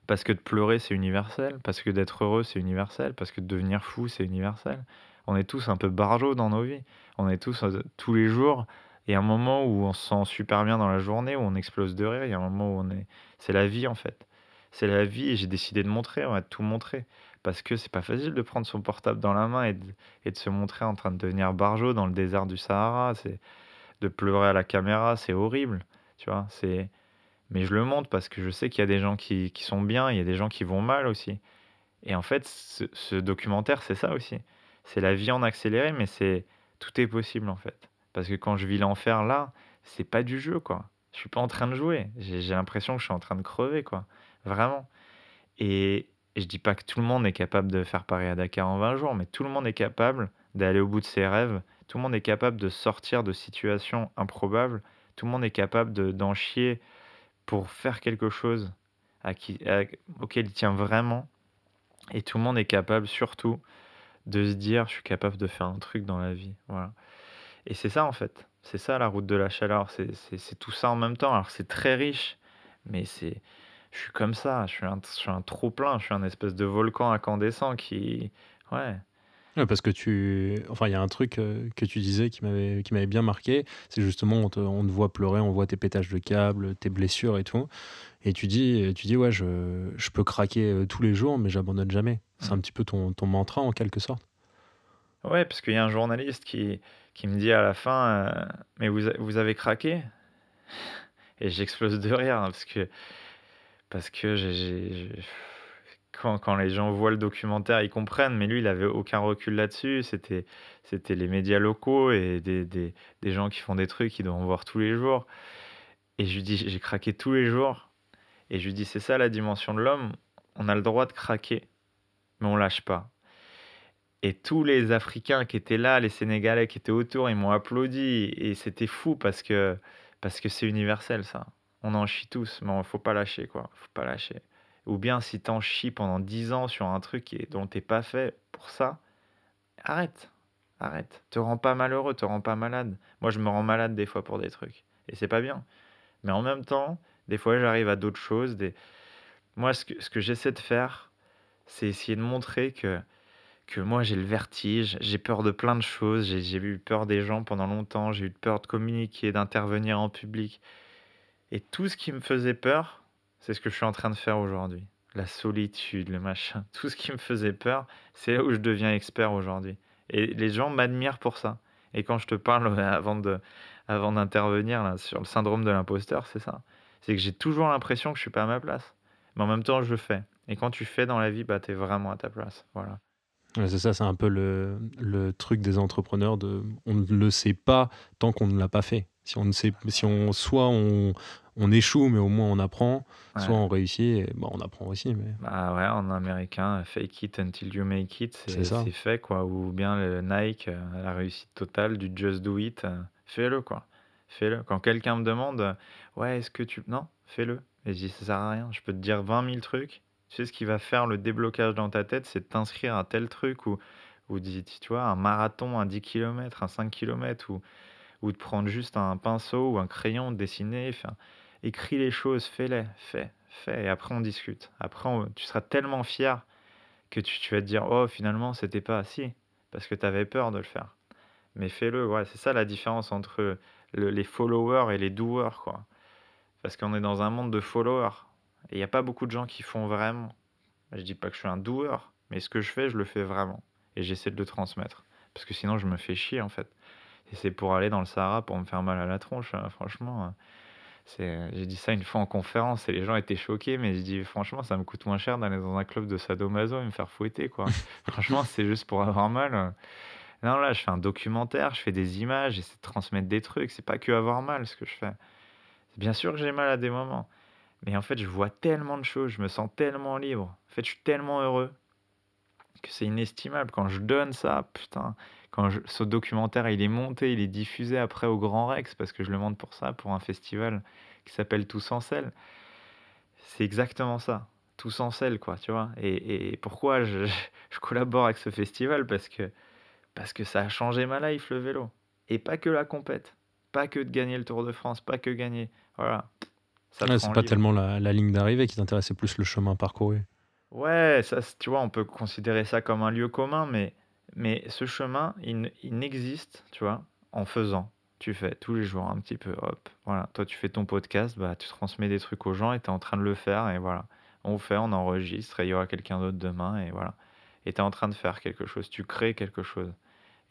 [SPEAKER 7] parce que de pleurer, c'est universel, parce que d'être heureux, c'est universel, parce que de devenir fou, c'est universel. On est tous un peu barjots dans nos vies. On est tous euh, tous les jours. Il y a un moment où on se sent super bien dans la journée, où on explose de rire. Il y a un moment où on est. C'est la vie en fait. C'est la vie et j'ai décidé de montrer, on va tout montrer. Parce que c'est pas facile de prendre son portable dans la main et de, se montrer en train de devenir barjot dans le désert du Sahara. C'est de pleurer à la caméra, c'est horrible. Tu vois, c'est. Mais je le montre parce que je sais qu'il y a des gens qui, sont bien, il y a des gens qui vont mal aussi. Et en fait, ce documentaire, c'est ça aussi c'est la vie en accéléré, mais c'est tout est possible en fait. Parce que quand je vis l'enfer là, c'est pas du jeu quoi. Je suis pas en train de jouer. J'ai l'impression que je suis en train de crever quoi. Vraiment. Et, je dis pas que tout le monde est capable de faire Paris à Dakar en 20 jours, mais tout le monde est capable d'aller au bout de ses rêves. Tout le monde est capable de sortir de situations improbables. Tout le monde est capable d'en chier pour faire quelque chose à qui, auquel il tient vraiment. Et tout le monde est capable surtout de se dire je suis capable de faire un truc dans la vie. Voilà. Et c'est ça en fait. C'est ça la route de la chaleur. C'est tout ça en même temps. Alors c'est très riche, mais c'est. Je suis comme ça. Je suis un, je suis un trop plein. Je suis un espèce de volcan incandescent qui. Ouais.
[SPEAKER 5] Parce que tu. Enfin, il y a un truc euh, que tu disais qui m'avait qui m'avait bien marqué. C'est justement, on te, on te voit pleurer, on voit tes pétages de câbles, tes blessures et tout. Et tu dis, tu dis ouais, je, je peux craquer euh, tous les jours, mais j'abandonne jamais. C'est un petit peu ton, ton mantra en quelque sorte.
[SPEAKER 7] Ouais, parce qu'il y a un journaliste qui, qui me dit à la fin, euh, mais vous, vous avez craqué? Et j'explose de rire, hein, parce que, parce que j'ai, quand, les gens voient le documentaire, ils comprennent, mais lui, il avait aucun recul là-dessus. C'était, c'était les médias locaux et des, des, des gens qui font des trucs, qui doivent voir tous les jours. Et je lui dis, j'ai craqué tous les jours. Et je lui dis, c'est ça la dimension de l'homme. On a le droit de craquer, mais on lâche pas. Et tous les Africains qui étaient là, les Sénégalais qui étaient autour, ils m'ont applaudi. Et c'était fou parce que parce que c'est universel ça. On en chie tous, mais il faut pas lâcher quoi. Faut pas lâcher. Ou bien si t'en chies pendant 10 ans sur un truc qui dont t'es pas fait pour ça, arrête. Arrête. Te rends pas malheureux, te rends pas malade. Moi je me rends malade des fois pour des trucs. Et c'est pas bien. Mais en même temps, des fois, j'arrive à d'autres choses. Moi, ce que, ce que j'essaie de faire, c'est essayer de montrer que, que moi, j'ai le vertige, j'ai peur de plein de choses, j'ai eu peur des gens pendant longtemps, j'ai eu peur de communiquer, d'intervenir en public. Et tout ce qui me faisait peur, c'est ce que je suis en train de faire aujourd'hui. La solitude, le machin, [LAUGHS] tout ce qui me faisait peur, c'est là où je deviens expert aujourd'hui. Et les gens m'admirent pour ça. Et quand je te parle [LAUGHS] avant de, avant d'intervenir sur le syndrome de l'imposteur, c'est ça C'est que j'ai toujours l'impression que je suis pas à ma place. Mais en même temps, je le fais. Et quand tu fais dans la vie, bah, tu es vraiment à ta place. Voilà.
[SPEAKER 5] c'est ça, c'est un peu le, le, truc des entrepreneurs de on ne le sait pas tant qu'on ne l'a pas fait. Si on ne sait, si on soit on, on échoue, mais au moins on apprend, soit on réussit, et, bah, on apprend aussi. Mais...
[SPEAKER 7] Bah ouais, en américain, fake it until you make it, c'est fait quoi. Ou bien le Nike, euh, la réussite totale du just do it, euh, fais-le quoi. Fais-le. Quand quelqu'un me demande, ouais, est-ce que tu. Non, fais-le. Et je dis, ça sert à rien. Je peux te dire 20 000 trucs. Tu sais ce qui va faire le déblocage dans ta tête, c'est de t'inscrire à tel truc ou, ou tu vois, un marathon, un 10 km, un 5 km, ou, ou de prendre juste un pinceau ou un crayon, de dessiner, enfin, écris les choses, fais-les, fais, fais, et après on discute. Après, tu seras tellement fier que tu, vas te dire, oh, finalement, c'était pas assez, parce que tu avais peur de le faire. Mais fais-le, ouais, c'est ça la différence entre les followers et les doers, quoi. Parce qu'on est dans un monde de followers. Et il n'y a pas beaucoup de gens qui font vraiment. Je dis pas que je suis un doer, mais ce que je fais, je le fais vraiment. Et j'essaie de le transmettre. Parce que sinon, je me fais chier, en fait. Et c'est pour aller dans le Sahara pour me faire mal à la tronche, hein, franchement. Hein. J'ai dit ça une fois en conférence et les gens étaient choqués, mais je dis franchement, ça me coûte moins cher d'aller dans un club de sadomaso et me faire fouetter, quoi. [LAUGHS] franchement, c'est juste pour avoir mal. Non, là, je fais un documentaire, je fais des images, j'essaie de transmettre des trucs. C'est pas que avoir mal ce que je fais. Bien sûr que j'ai mal à des moments. Mais en fait, je vois tellement de choses, je me sens tellement libre. En fait, je suis tellement heureux que c'est inestimable. Quand je donne ça, putain, quand ce documentaire il est monté, il est diffusé après au Grand Rex, parce que je le monte pour ça, pour un festival qui s'appelle Tous en sel. C'est exactement ça. Tous en sel, quoi, tu vois. Et, pourquoi je, je, collabore avec ce festival? Parce que, parce que ça a changé ma life, le vélo. Et pas que la compète. Pas que de gagner le Tour de France, pas que gagner. Voilà.
[SPEAKER 5] c'est pas tellement la, la ligne d'arrivée qui t'intéresse, c'est plus le chemin parcouru.
[SPEAKER 7] Ouais, ça, tu vois, on peut considérer ça comme un lieu commun, mais, mais ce chemin, il, il n'existe, tu vois, en faisant. Tu fais tous les jours un petit peu, hop, voilà. Toi, tu fais ton podcast, bah, tu transmets des trucs aux gens et tu es en train de le faire, et voilà. On fait, on enregistre, et il y aura quelqu'un d'autre demain, et voilà. Et tu es en train de faire quelque chose, tu crées quelque chose.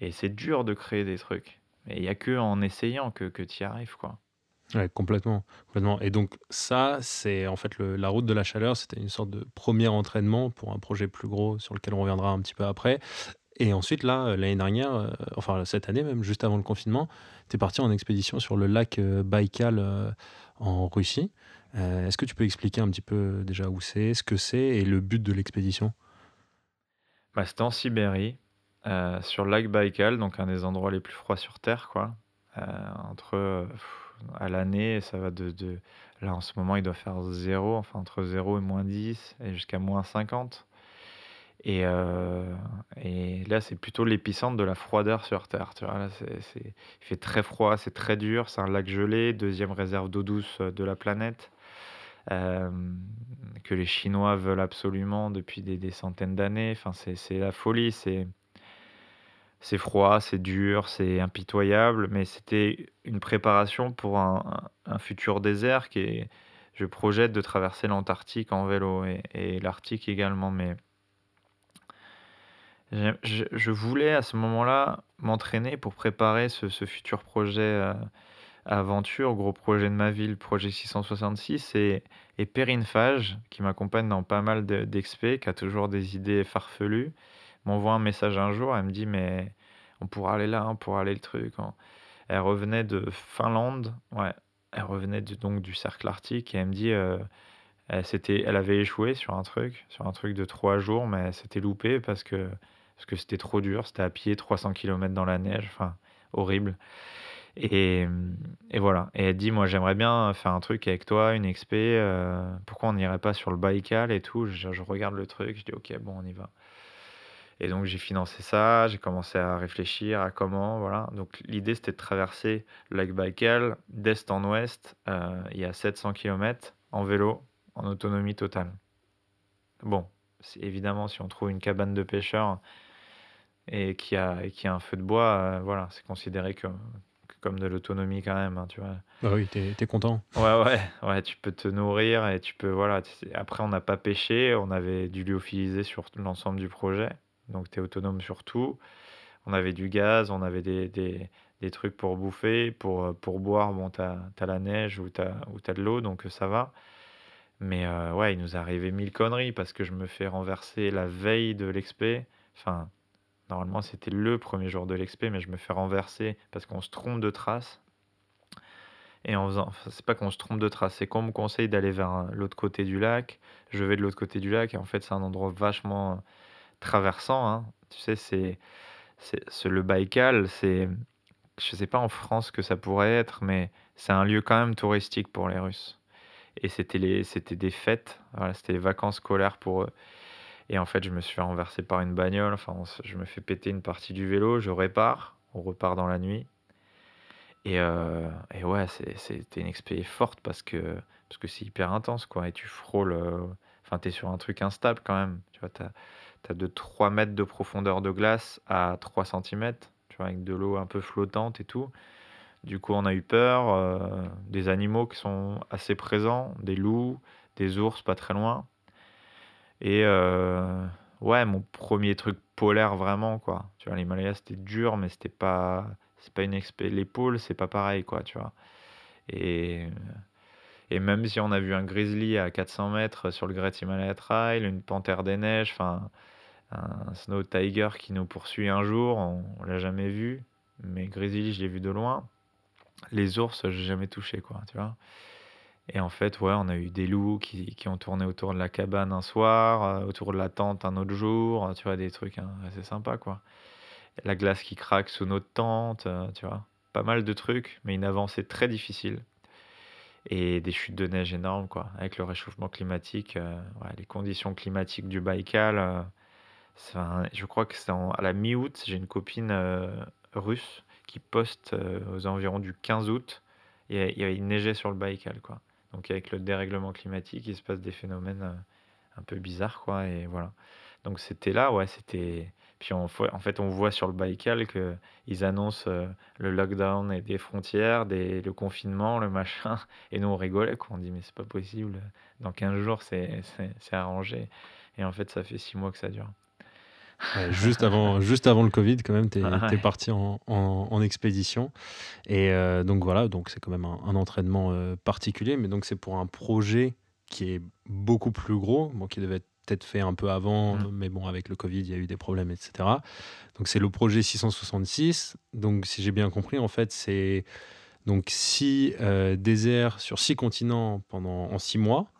[SPEAKER 7] Et c'est dur de créer des trucs. Mais il n'y a que en essayant que, que tu y arrives, quoi.
[SPEAKER 5] Ouais, complètement, complètement. Et donc ça, c'est en fait le- la route de la chaleur, c'était une sorte de premier entraînement pour un projet plus gros sur lequel on reviendra un petit peu après. Et ensuite, là, euh, l'année dernière, euh, enfin cette année même, juste avant le confinement, tu es parti en expédition sur le lac euh, Baïkal en Russie. Est-ce que tu peux expliquer un petit peu déjà où c'est, ce que c'est et le but de l'expédition?
[SPEAKER 7] Bah, c'était en Sibérie, sur le lac Baïkal, donc un des endroits les plus froids sur Terre, quoi. entre à l'année, ça va de, de, Là, en ce moment, il doit faire 0, enfin entre 0 et moins 10, et jusqu'à moins 50. Et, euh, et là, c'est plutôt l'épicentre de la froideur sur Terre. Tu vois, là, c'est, il fait très froid, c'est très dur, c'est un lac gelé, deuxième réserve d'eau douce de la planète, euh, que les Chinois veulent absolument depuis des, des centaines d'années. Enfin, c'est, c'est la folie, c'est c'est froid, c'est dur, c'est impitoyable, mais c'était une préparation pour un, futur désert qui est, je projette de traverser l'Antarctique en vélo et, l'Arctique également, mais je, voulais à ce moment-là m'entraîner pour préparer ce, futur projet euh, aventure, gros projet de ma vie, le projet 666, et, et Perrine Fage, qui m'accompagne dans pas mal d'expés, qui a toujours des idées farfelues, m'envoie un message un jour, elle me dit mais on pourra aller là, on pourra aller le truc. Elle revenait de Finlande, ouais, elle revenait donc du cercle arctique et elle me dit euh, elle, elle avait échoué sur un truc, sur un truc de trois jours, mais elle s'était loupée parce que parce que c'était trop dur, c'était à pied 300 km dans la neige, enfin horrible. Et, et, voilà. Et elle dit, moi j'aimerais bien faire un truc avec toi, une expé. Euh, pourquoi on n'irait pas sur le Baïkal et tout? Je, je, regarde le truc, je dis ok, bon, on y va. Et donc j'ai financé ça, j'ai commencé à réfléchir à comment, voilà. Donc l'idée c'était de traverser le lac Baïkal d'est en ouest, euh, il y a 700 km en vélo, en autonomie totale. Bon, évidemment si on trouve une cabane de pêcheurs et qui a, qui a un feu de bois, euh, voilà, c'est considéré comme, comme de l'autonomie quand même, hein, tu vois.
[SPEAKER 5] Bah oui, t'es es content.
[SPEAKER 7] Ouais, ouais, ouais, tu peux te nourrir et tu peux, voilà. Après, on n'a pas pêché, on avait du lyophilisé sur l'ensemble du projet donc tu es autonome sur tout. On avait du gaz, on avait des, des trucs pour bouffer, pour, pour boire, bon, tu as, la neige ou tu as, de l'eau, donc ça va. Mais ouais, il nous est arrivé mille conneries parce que je me fais renverser la veille de l'expé. Enfin, normalement, c'était le premier jour de l'expé, mais je me fais renverser parce qu'on se trompe de trace. Et en faisant, c'est pas qu'on se trompe de trace, c'est qu'on me conseille d'aller vers l'autre côté du lac. Je vais de l'autre côté du lac et en fait, c'est un endroit vachement traversant. Hein. Tu sais, c'est, c'est, le Baïkal, c'est, je sais pas en France que ça pourrait être, mais c'est un lieu quand même touristique pour les Russes. Et c'était les, c'était des fêtes, c'était les vacances scolaires pour eux. Et en fait, je me suis fait renverser par une bagnole. Enfin, je me fais péter une partie du vélo, je répare, on repart dans la nuit. Et, euh, ouais, c'était une expérience forte parce que parce que c'est hyper intense, quoi. Et tu frôles. Euh, enfin, tu es sur un truc instable quand même. Tu vois, tu as, de 3 mètres de profondeur de glace à 3 cm, tu vois, avec de l'eau un peu flottante et tout. Du coup, on a eu peur. Euh, des animaux qui sont assez présents, des loups, des ours pas très loin. Et ouais, mon premier truc polaire vraiment, quoi. Tu vois, l'Himalaya, c'était dur, mais c'était pas c'est pas une expé l'épaule c'est pas pareil quoi tu vois. Et et même si on a vu un grizzly à 400 mètres sur le Great Himalaya Trail une panthère des neiges enfin un snow tiger qui nous poursuit un jour on, l'a jamais vu. Mais grizzly je l'ai vu de loin. Les ours j'ai jamais touché quoi tu vois et en fait ouais on a eu des loups qui, qui ont tourné autour de la cabane un soir euh, autour de la tente un autre jour tu vois des trucs hein, assez sympas quoi la glace qui craque sous notre tente, euh, tu vois. Pas mal de trucs, mais une avancée très difficile. Et des chutes de neige énormes, quoi. Avec le réchauffement climatique, euh, les conditions climatiques du Baïkal. Je crois que c'est à la mi-août, j'ai une copine russe qui poste aux environs du 15 août. Il neigé sur le Baïkal, quoi. Donc avec le dérèglement climatique, il se passe des phénomènes un peu bizarres, quoi. Et voilà. Donc c'était là, ouais, c'était puis en fait, on voit sur le Baïkal qu'ils annoncent euh, le lockdown et des frontières, des, le confinement, le machin. [LAUGHS] Et nous, on rigolait, quoi. On dit, mais c'est pas possible. Dans 15 jours, c'est arrangé. Et en fait, ça fait 6 mois que ça dure.
[SPEAKER 5] Juste, avant, juste avant le Covid, quand même, tu es, ah parti en, en, expédition. Et euh, donc voilà, donc c'est quand même un, entraînement euh, particulier, mais donc c'est pour un projet qui est beaucoup plus gros, bon, qui devait être peut-être fait un peu avant, mmh. mais bon, avec le Covid, il y a eu des problèmes, etc. Donc, c'est le projet 666. Donc, si j'ai bien compris, en fait, c'est donc six euh, déserts sur six continents pendant en six mois.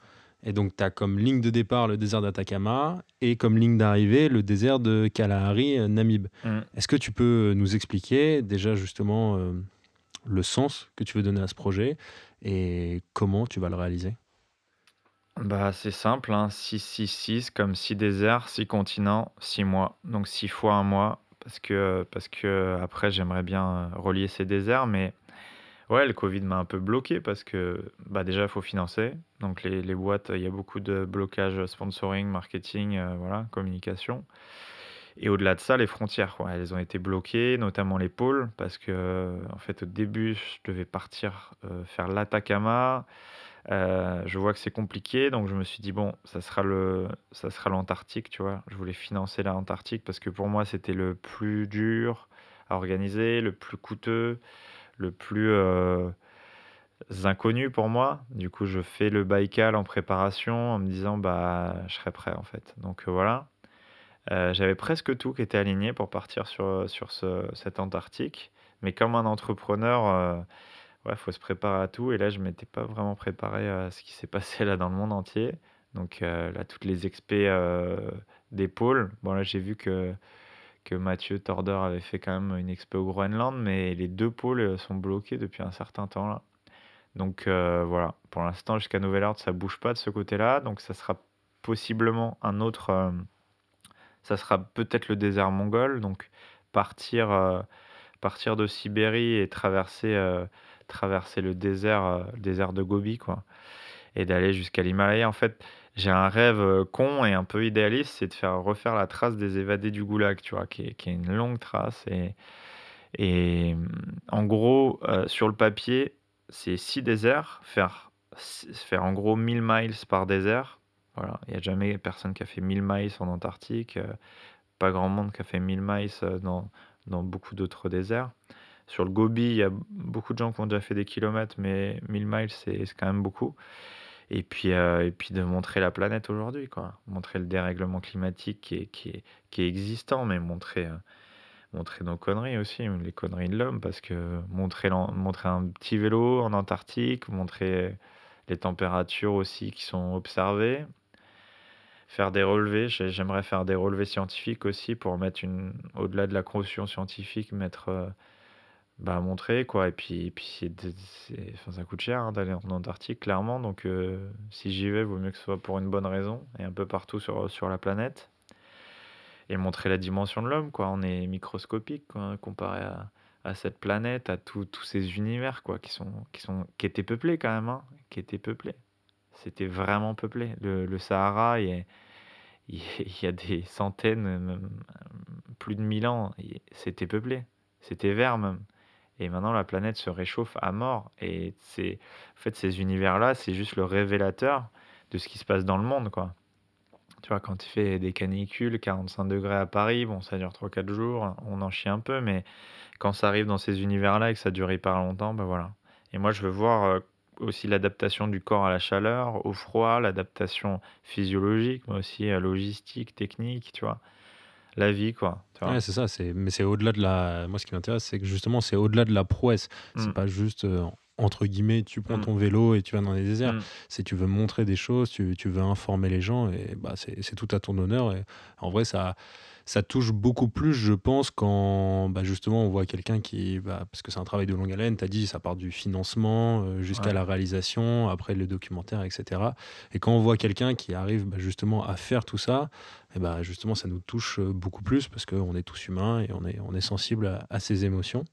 [SPEAKER 5] Et donc, tu as comme ligne de départ le désert d'Atacama et comme ligne d'arrivée le désert de Kalahari, euh, Namib. Mmh. Est-ce que tu peux nous expliquer déjà justement euh, le sens que tu veux donner à ce projet et comment tu vas le réaliser?
[SPEAKER 7] Bah, c'est simple, hein, 6-6-6 comme 6 déserts, 6 continents, 6 mois. Donc 6 fois un mois parce que parce que après j'aimerais bien euh, relier ces déserts mais ouais, le Covid m'a un peu bloqué parce que bah déjà il faut financer. Donc les, les boîtes, il y a beaucoup de blocages sponsoring, marketing, euh, voilà, communication. Et au-delà de ça, les frontières, quoi, elles ont été bloquées, notamment les pôles, parce que en fait au début, je devais partir euh, faire l'Atacama. Euh, je vois que c'est compliqué, donc je me suis dit, bon, ça sera ça sera l'Antarctique, tu vois. Je voulais financer l'Antarctique parce que pour moi, c'était le plus dur à organiser, le plus coûteux, le plus euh, inconnu pour moi. Du coup, je fais le Baïkal en préparation en me disant, bah, je serai prêt en fait. Donc euh, voilà. J'avais presque tout qui était aligné pour partir sur, sur ce, cette Antarctique. Mais comme un entrepreneur, il faut se préparer à tout. Et là, je m'étais pas vraiment préparé à ce qui s'est [LAUGHS] passé là dans le monde entier. Donc euh, là, toutes les expés euh, des pôles. Bon, là, j'ai vu que, que Mathieu Torder avait fait quand même une expé au Groenland, mais les deux pôles sont bloqués depuis un certain temps là. Donc euh, voilà, pour l'instant, jusqu'à nouvel ordre, ça bouge pas de ce côté-là. Donc ça sera possiblement un autre. ça sera peut-être le désert mongol. Donc partir, partir de Sibérie et traverser traverser le désert, euh, désert de Gobi, quoi, et d'aller jusqu'à l'Himalaya. En fait, j'ai un rêve euh, con et un peu idéaliste, c'est de faire refaire la trace des évadés du Goulag, tu vois, qui est, une longue trace. Et, et en gros, euh, sur le papier, c'est six déserts, faire, en gros 1000 miles par désert. Voilà, il n'y a jamais personne qui a fait 1000 miles en Antarctique, pas grand monde qui a fait 1000 miles dans, beaucoup d'autres déserts sur le Gobi, il y a beaucoup de gens qui ont déjà fait des kilomètres, mais 1000 miles, c'est quand même beaucoup. Et puis, euh, et puis de montrer la planète aujourd'hui, quoi. Montrer le dérèglement climatique qui est, qui est, qui est existant, mais montrer, euh, montrer nos conneries aussi, les conneries de l'homme, parce que montrer, montrer un petit vélo en Antarctique, montrer les températures aussi qui sont observées, faire des relevés. J'aimerais faire des relevés scientifiques aussi pour mettre au-delà de la caution scientifique, mettre, euh, bah, montrer quoi. Et puis, puis c'est, enfin, ça coûte cher hein, d'aller en Antarctique, clairement. Donc, euh, si j'y vais, vaut mieux que ce soit pour une bonne raison et un peu partout sur, sur la planète. Et montrer la dimension de l'homme, quoi. On est microscopique comparé à, à cette planète, à tous ces univers, quoi, qui sont, qui sont, qui étaient peuplés quand même, hein, qui étaient peuplés. C'était vraiment peuplé. Le, le Sahara, il y, a, il y a des centaines, plus de mille ans, c'était peuplé. C'était vert même. Et maintenant, la planète se réchauffe à mort. Et c'est, en fait, ces univers-là, c'est juste le révélateur de ce qui se passe dans le monde, quoi. Tu vois, quand il fait des canicules, 45 degrés à Paris, bon, ça dure 3-4 jours, on en chie un peu, mais quand ça arrive dans ces univers-là et que ça dure hyper longtemps, ben voilà. Et moi, je veux voir euh, aussi l'adaptation du corps à la chaleur, au froid, l'adaptation physiologique, mais aussi euh, logistique, technique, tu vois la vie, quoi.
[SPEAKER 5] Ouais, c'est ça. C'est, mais c'est au-delà de la. Moi, ce qui m'intéresse, c'est que justement, c'est au-delà de la prouesse. C'est mm. pas juste. Euh, entre guillemets, tu prends mm. ton vélo et tu vas dans les déserts. Mm. C'est tu veux montrer des choses, tu, tu, veux informer les gens et bah c'est, c'est tout à ton honneur. Et en vrai, ça, ça touche beaucoup plus, je pense, quand bah, justement on voit quelqu'un qui, bah, parce que c'est un travail de longue haleine, tu as dit, ça part du financement euh, jusqu'à la réalisation, après le documentaire, etc. Et quand on voit quelqu'un qui arrive bah, justement à faire tout ça, et eh bah, justement ça nous touche euh, beaucoup plus parce qu'on est tous humains et on est, on est sensible à, ces émotions.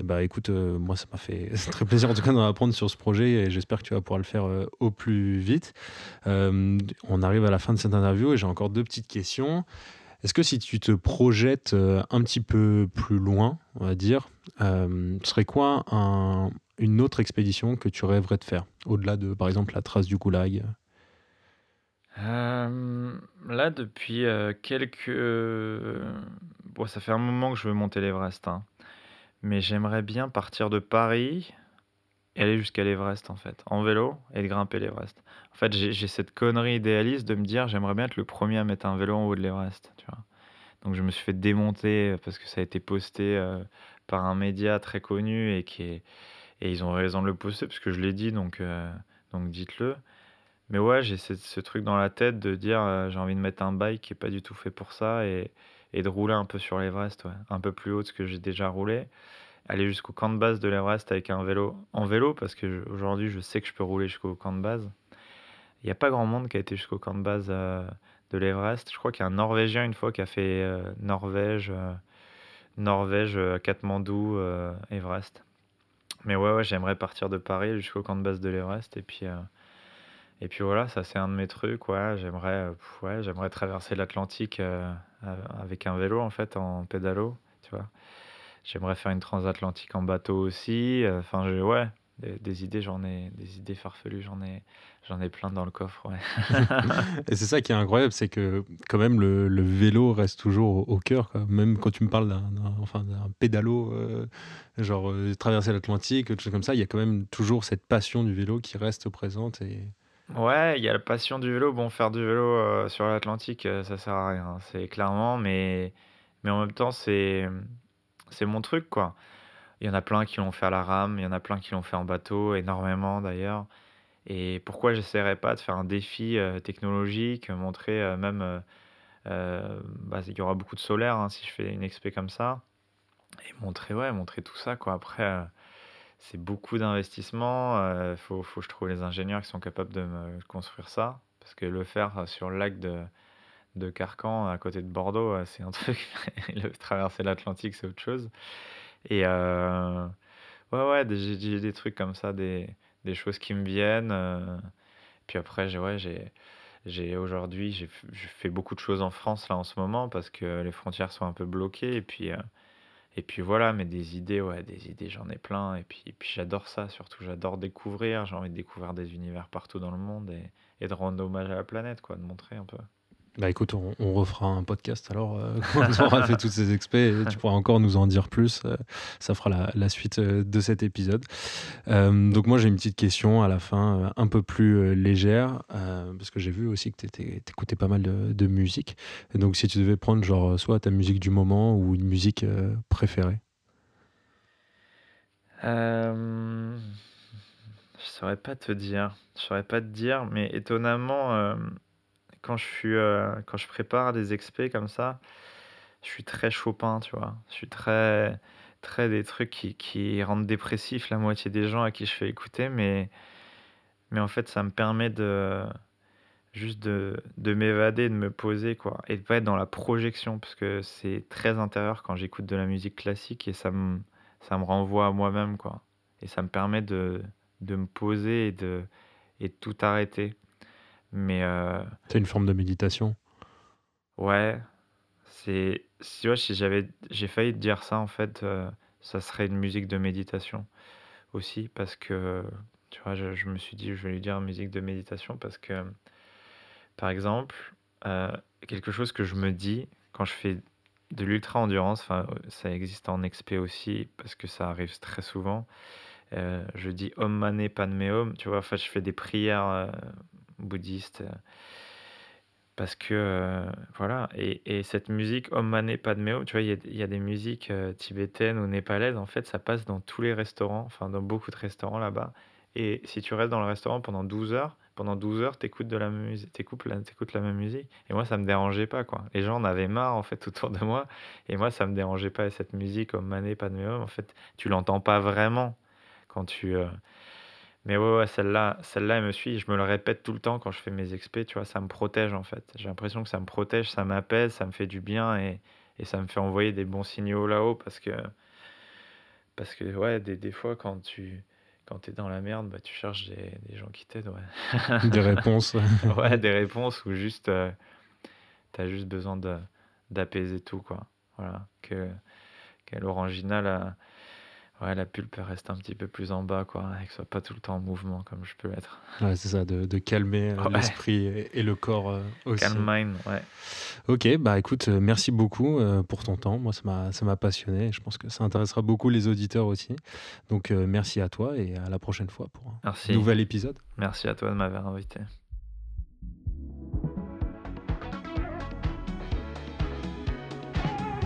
[SPEAKER 5] Et bah écoute, euh, moi ça m'a fait [LAUGHS] très plaisir en tout cas d'en apprendre sur ce projet et j'espère que tu vas pouvoir le faire au plus vite. on arrive à la fin de cette interview et j'ai encore deux petites questions. Est-ce que si tu te projettes euh, un petit peu plus loin, on va dire, euh, ce serait quoi une autre expédition que tu rêverais de faire, au-delà de, par exemple, la trace du goulag?
[SPEAKER 7] Euh, Là, depuis quelques... Bon, ça fait un moment que je veux monter l'Everest, hein. mais j'aimerais bien partir de Paris et aller jusqu'à l'Everest, en fait, en vélo et de grimper l'Everest. En fait, j'ai cette connerie idéaliste de me dire j'aimerais bien être le premier à mettre un vélo en haut de l'Everest. Donc je me suis fait démonter euh, parce que ça a été posté euh, par un média très connu et qui est... et ils ont raison de le poster parce que je l'ai dit donc euh, donc dites-le. Mais ouais, j'ai ce, ce, truc dans la tête de dire j'ai envie de mettre un bike qui est pas du tout fait pour ça et, et de rouler un peu sur l'Everest, ouais, un peu plus haut de ce que j'ai déjà roulé aller jusqu'au camp de base de l'Everest avec un vélo en vélo parce que aujourd'hui je sais que je peux rouler jusqu'au camp de base il n'y a pas grand monde qui a été jusqu'au camp de base euh, de l'Everest. Je crois qu'il y a un Norvégien une fois qui a fait euh, Norvège, euh, Norvège, Katmandou, Everest. Mais ouais, ouais j'aimerais partir de Paris jusqu'au camp de base de l'Everest. Et puis, et puis voilà, ça c'est un de mes trucs. Ouais, j'aimerais, ouais, j'aimerais traverser l'Atlantique avec un vélo en fait, en pédalo, tu vois. J'aimerais faire une transatlantique en bateau aussi. Enfin, ouais, des, idées, j'en ai, des idées farfelues, j'en ai, j'en ai plein dans le coffre. [LAUGHS]
[SPEAKER 5] et c'est ça qui est incroyable, c'est que quand même le, le vélo reste toujours au, cœur. Même quand tu me parles d'un, enfin, d'un pédalo, euh, genre euh, traverser l'Atlantique, tout comme ça, il y a quand même toujours cette passion du vélo qui reste présente. Et...
[SPEAKER 7] Ouais, il y a la passion du vélo. Bon, faire du vélo euh, sur l'Atlantique, ça sert à rien, c'est clairement, mais, mais en même temps, c'est, c'est mon truc, quoi. Il y en a plein qui l'ont fait à la rame, il y en a plein qui l'ont fait en bateau, énormément d'ailleurs. Et pourquoi j'essaierais pas de faire un défi euh, technologique, montrer euh, même, euh, bah, il y aura beaucoup de solaire hein, si je fais une expé comme ça, et montrer, ouais, montrer tout ça quoi. Après, c'est beaucoup d'investissement. Il faut, faut que je trouve les ingénieurs qui sont capables de me construire ça, parce que le faire sur le lac de de Carcan à côté de Bordeaux, c'est un [LAUGHS] truc. traverser l'Atlantique, c'est autre chose. Et euh, ouais, ouais, j'ai des trucs comme ça, des, des choses qui me viennent. Euh. puis après, j'ai ouais, j'ai aujourd'hui, j'ai fait beaucoup de choses en France là en ce moment parce que les frontières sont un peu bloquées et puis euh, et puis voilà, mais des idées, ouais, des idées, j'en ai plein et puis, puis j'adore ça surtout, j'adore découvrir, j'ai envie de découvrir des univers partout dans le monde et, et de rendre hommage à la planète quoi, de montrer un peu.
[SPEAKER 5] Bah écoute, on, refera un podcast alors euh, [LAUGHS] quand on aura fait toutes ces expés et tu pourras encore nous en dire plus. euh, ça fera la, suite euh, de cet épisode. Euh, donc moi j'ai une petite question à la fin, un peu plus légère, parce que j'ai vu aussi que tu écoutais pas mal de, musique. Donc si tu devais prendre genre soit ta musique du moment ou une musique préférée.
[SPEAKER 7] Je saurais pas te dire. Je saurais pas te dire, mais étonnamment, quand je suis, euh, quand je prépare des expés comme ça, je suis très Chopin, tu vois. Je suis très, très des trucs qui, qui rendent dépressif la moitié des gens à qui je fais écouter, mais, mais en fait, ça me permet de juste de, de m'évader, de me poser, quoi, et de pas être dans la projection, parce que c'est très intérieur quand j'écoute de la musique classique et ça me, ça me renvoie à moi-même, quoi. Et ça me permet de, de me poser et de, et de tout arrêter. Mais euh,
[SPEAKER 5] C'est une forme de méditation.
[SPEAKER 7] ouais, c'est, si, tu vois, si j'avais, j'ai failli te dire ça, en fait, euh, ça serait une musique de méditation aussi, parce que, tu vois, je, je me suis dit, je vais lui dire musique de méditation, parce que, par exemple, euh, quelque chose que je me dis quand je fais de l'ultra-endurance, enfin, ça existe en expé aussi, parce que ça arrive très souvent. Je dis Om Mane Padme Hum, tu vois, enfin, je fais des prières bouddhistes euh, parce que, euh, voilà, et, et cette musique Om Mane Padme Hum, tu vois, il y a, des musiques euh, tibétaines ou népalaises, en fait, ça passe dans tous les restaurants, enfin, dans beaucoup de restaurants là-bas. Et si tu restes dans le restaurant pendant 12 heures, pendant 12 heures, t'écoutes de la musique, t'écoutes la, la même musique. Et moi, ça me dérangeait pas, quoi. Les gens en avaient marre, en fait, [LAUGHS] autour de moi. Et moi, ça me dérangeait pas. Et cette musique, Om Mane Padme Hum, en fait, tu l'entends pas vraiment quand tu. Mais ouais, ouais, celle-là, celle-là, elle me suit. Je me le répète tout le temps quand je fais mes expés, tu vois, ça me protège en fait. J'ai l'impression que ça me protège, ça m'apaise, ça me fait du bien et, et ça me fait envoyer des bons signaux là-haut parce que, parce que ouais, des, des fois quand tu quand es dans la merde, bah, tu cherches des, des gens qui t'aident, ouais. [LAUGHS]
[SPEAKER 5] Des réponses. [LAUGHS]
[SPEAKER 7] ouais, des réponses ou juste, euh, t'as juste besoin de, d'apaiser tout, quoi. Voilà, que, que l'orangina, ouais, la pulpe reste un petit peu plus en bas, quoi, et que ce soit pas tout le temps en mouvement comme je peux l'être. [LAUGHS]
[SPEAKER 5] Ouais, c'est ça, de, de calmer euh,
[SPEAKER 7] Ouais.
[SPEAKER 5] l'esprit et, et le corps euh, aussi.
[SPEAKER 7] Calm mind, ouais.
[SPEAKER 5] Ok, bah écoute, euh, merci beaucoup euh, pour ton temps. Moi, ça m'a, ça m'a passionné. Je pense que ça intéressera beaucoup les auditeurs aussi. Donc, euh, merci à toi et à la prochaine fois pour un
[SPEAKER 7] Merci.
[SPEAKER 5] nouvel épisode.
[SPEAKER 7] Merci à toi de m'avoir invité.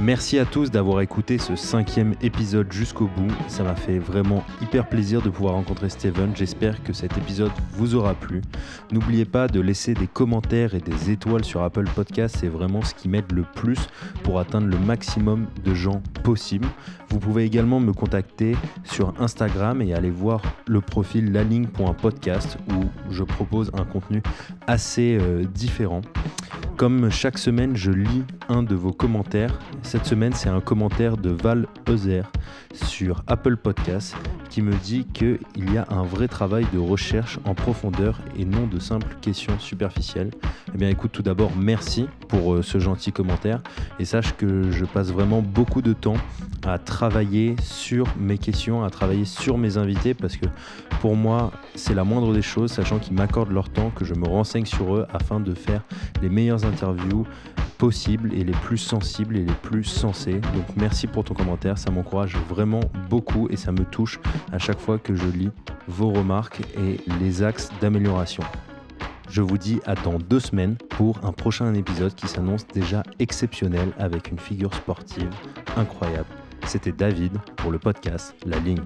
[SPEAKER 5] Merci à tous d'avoir écouté ce cinquième épisode jusqu'au bout. Ça m'a fait vraiment hyper plaisir de pouvoir rencontrer Steven. J'espère que cet épisode vous aura plu. N'oubliez pas de laisser des commentaires et des étoiles sur Apple Podcast. C'est vraiment ce qui m'aide le plus pour atteindre le maximum de gens possible. Vous pouvez également me contacter sur Instagram et aller voir le profil laligne.podcast où je propose un contenu assez euh, différent. Comme chaque semaine, je lis un de vos commentaires. Cette semaine, c'est un commentaire de Val Euser sur Apple Podcasts qui me dit qu'il y a un vrai travail de recherche en profondeur et non de simples questions superficielles. Eh bien, écoute, tout d'abord, merci pour euh, ce gentil commentaire et sache que je passe vraiment beaucoup de temps à travailler sur mes questions, à travailler sur mes invités parce que pour moi, c'est la moindre des choses, sachant qu'ils m'accordent leur temps, que je me renseigne sur eux afin de faire les meilleures interviews possibles et les plus sensibles et les plus sensées. Donc merci pour ton commentaire, ça m'encourage vraiment beaucoup et ça me touche à chaque fois que je lis vos remarques et les axes d'amélioration. Je vous dis à dans deux semaines pour un prochain épisode qui s'annonce déjà exceptionnel avec une figure sportive incroyable. C'était David pour le podcast La Ligne.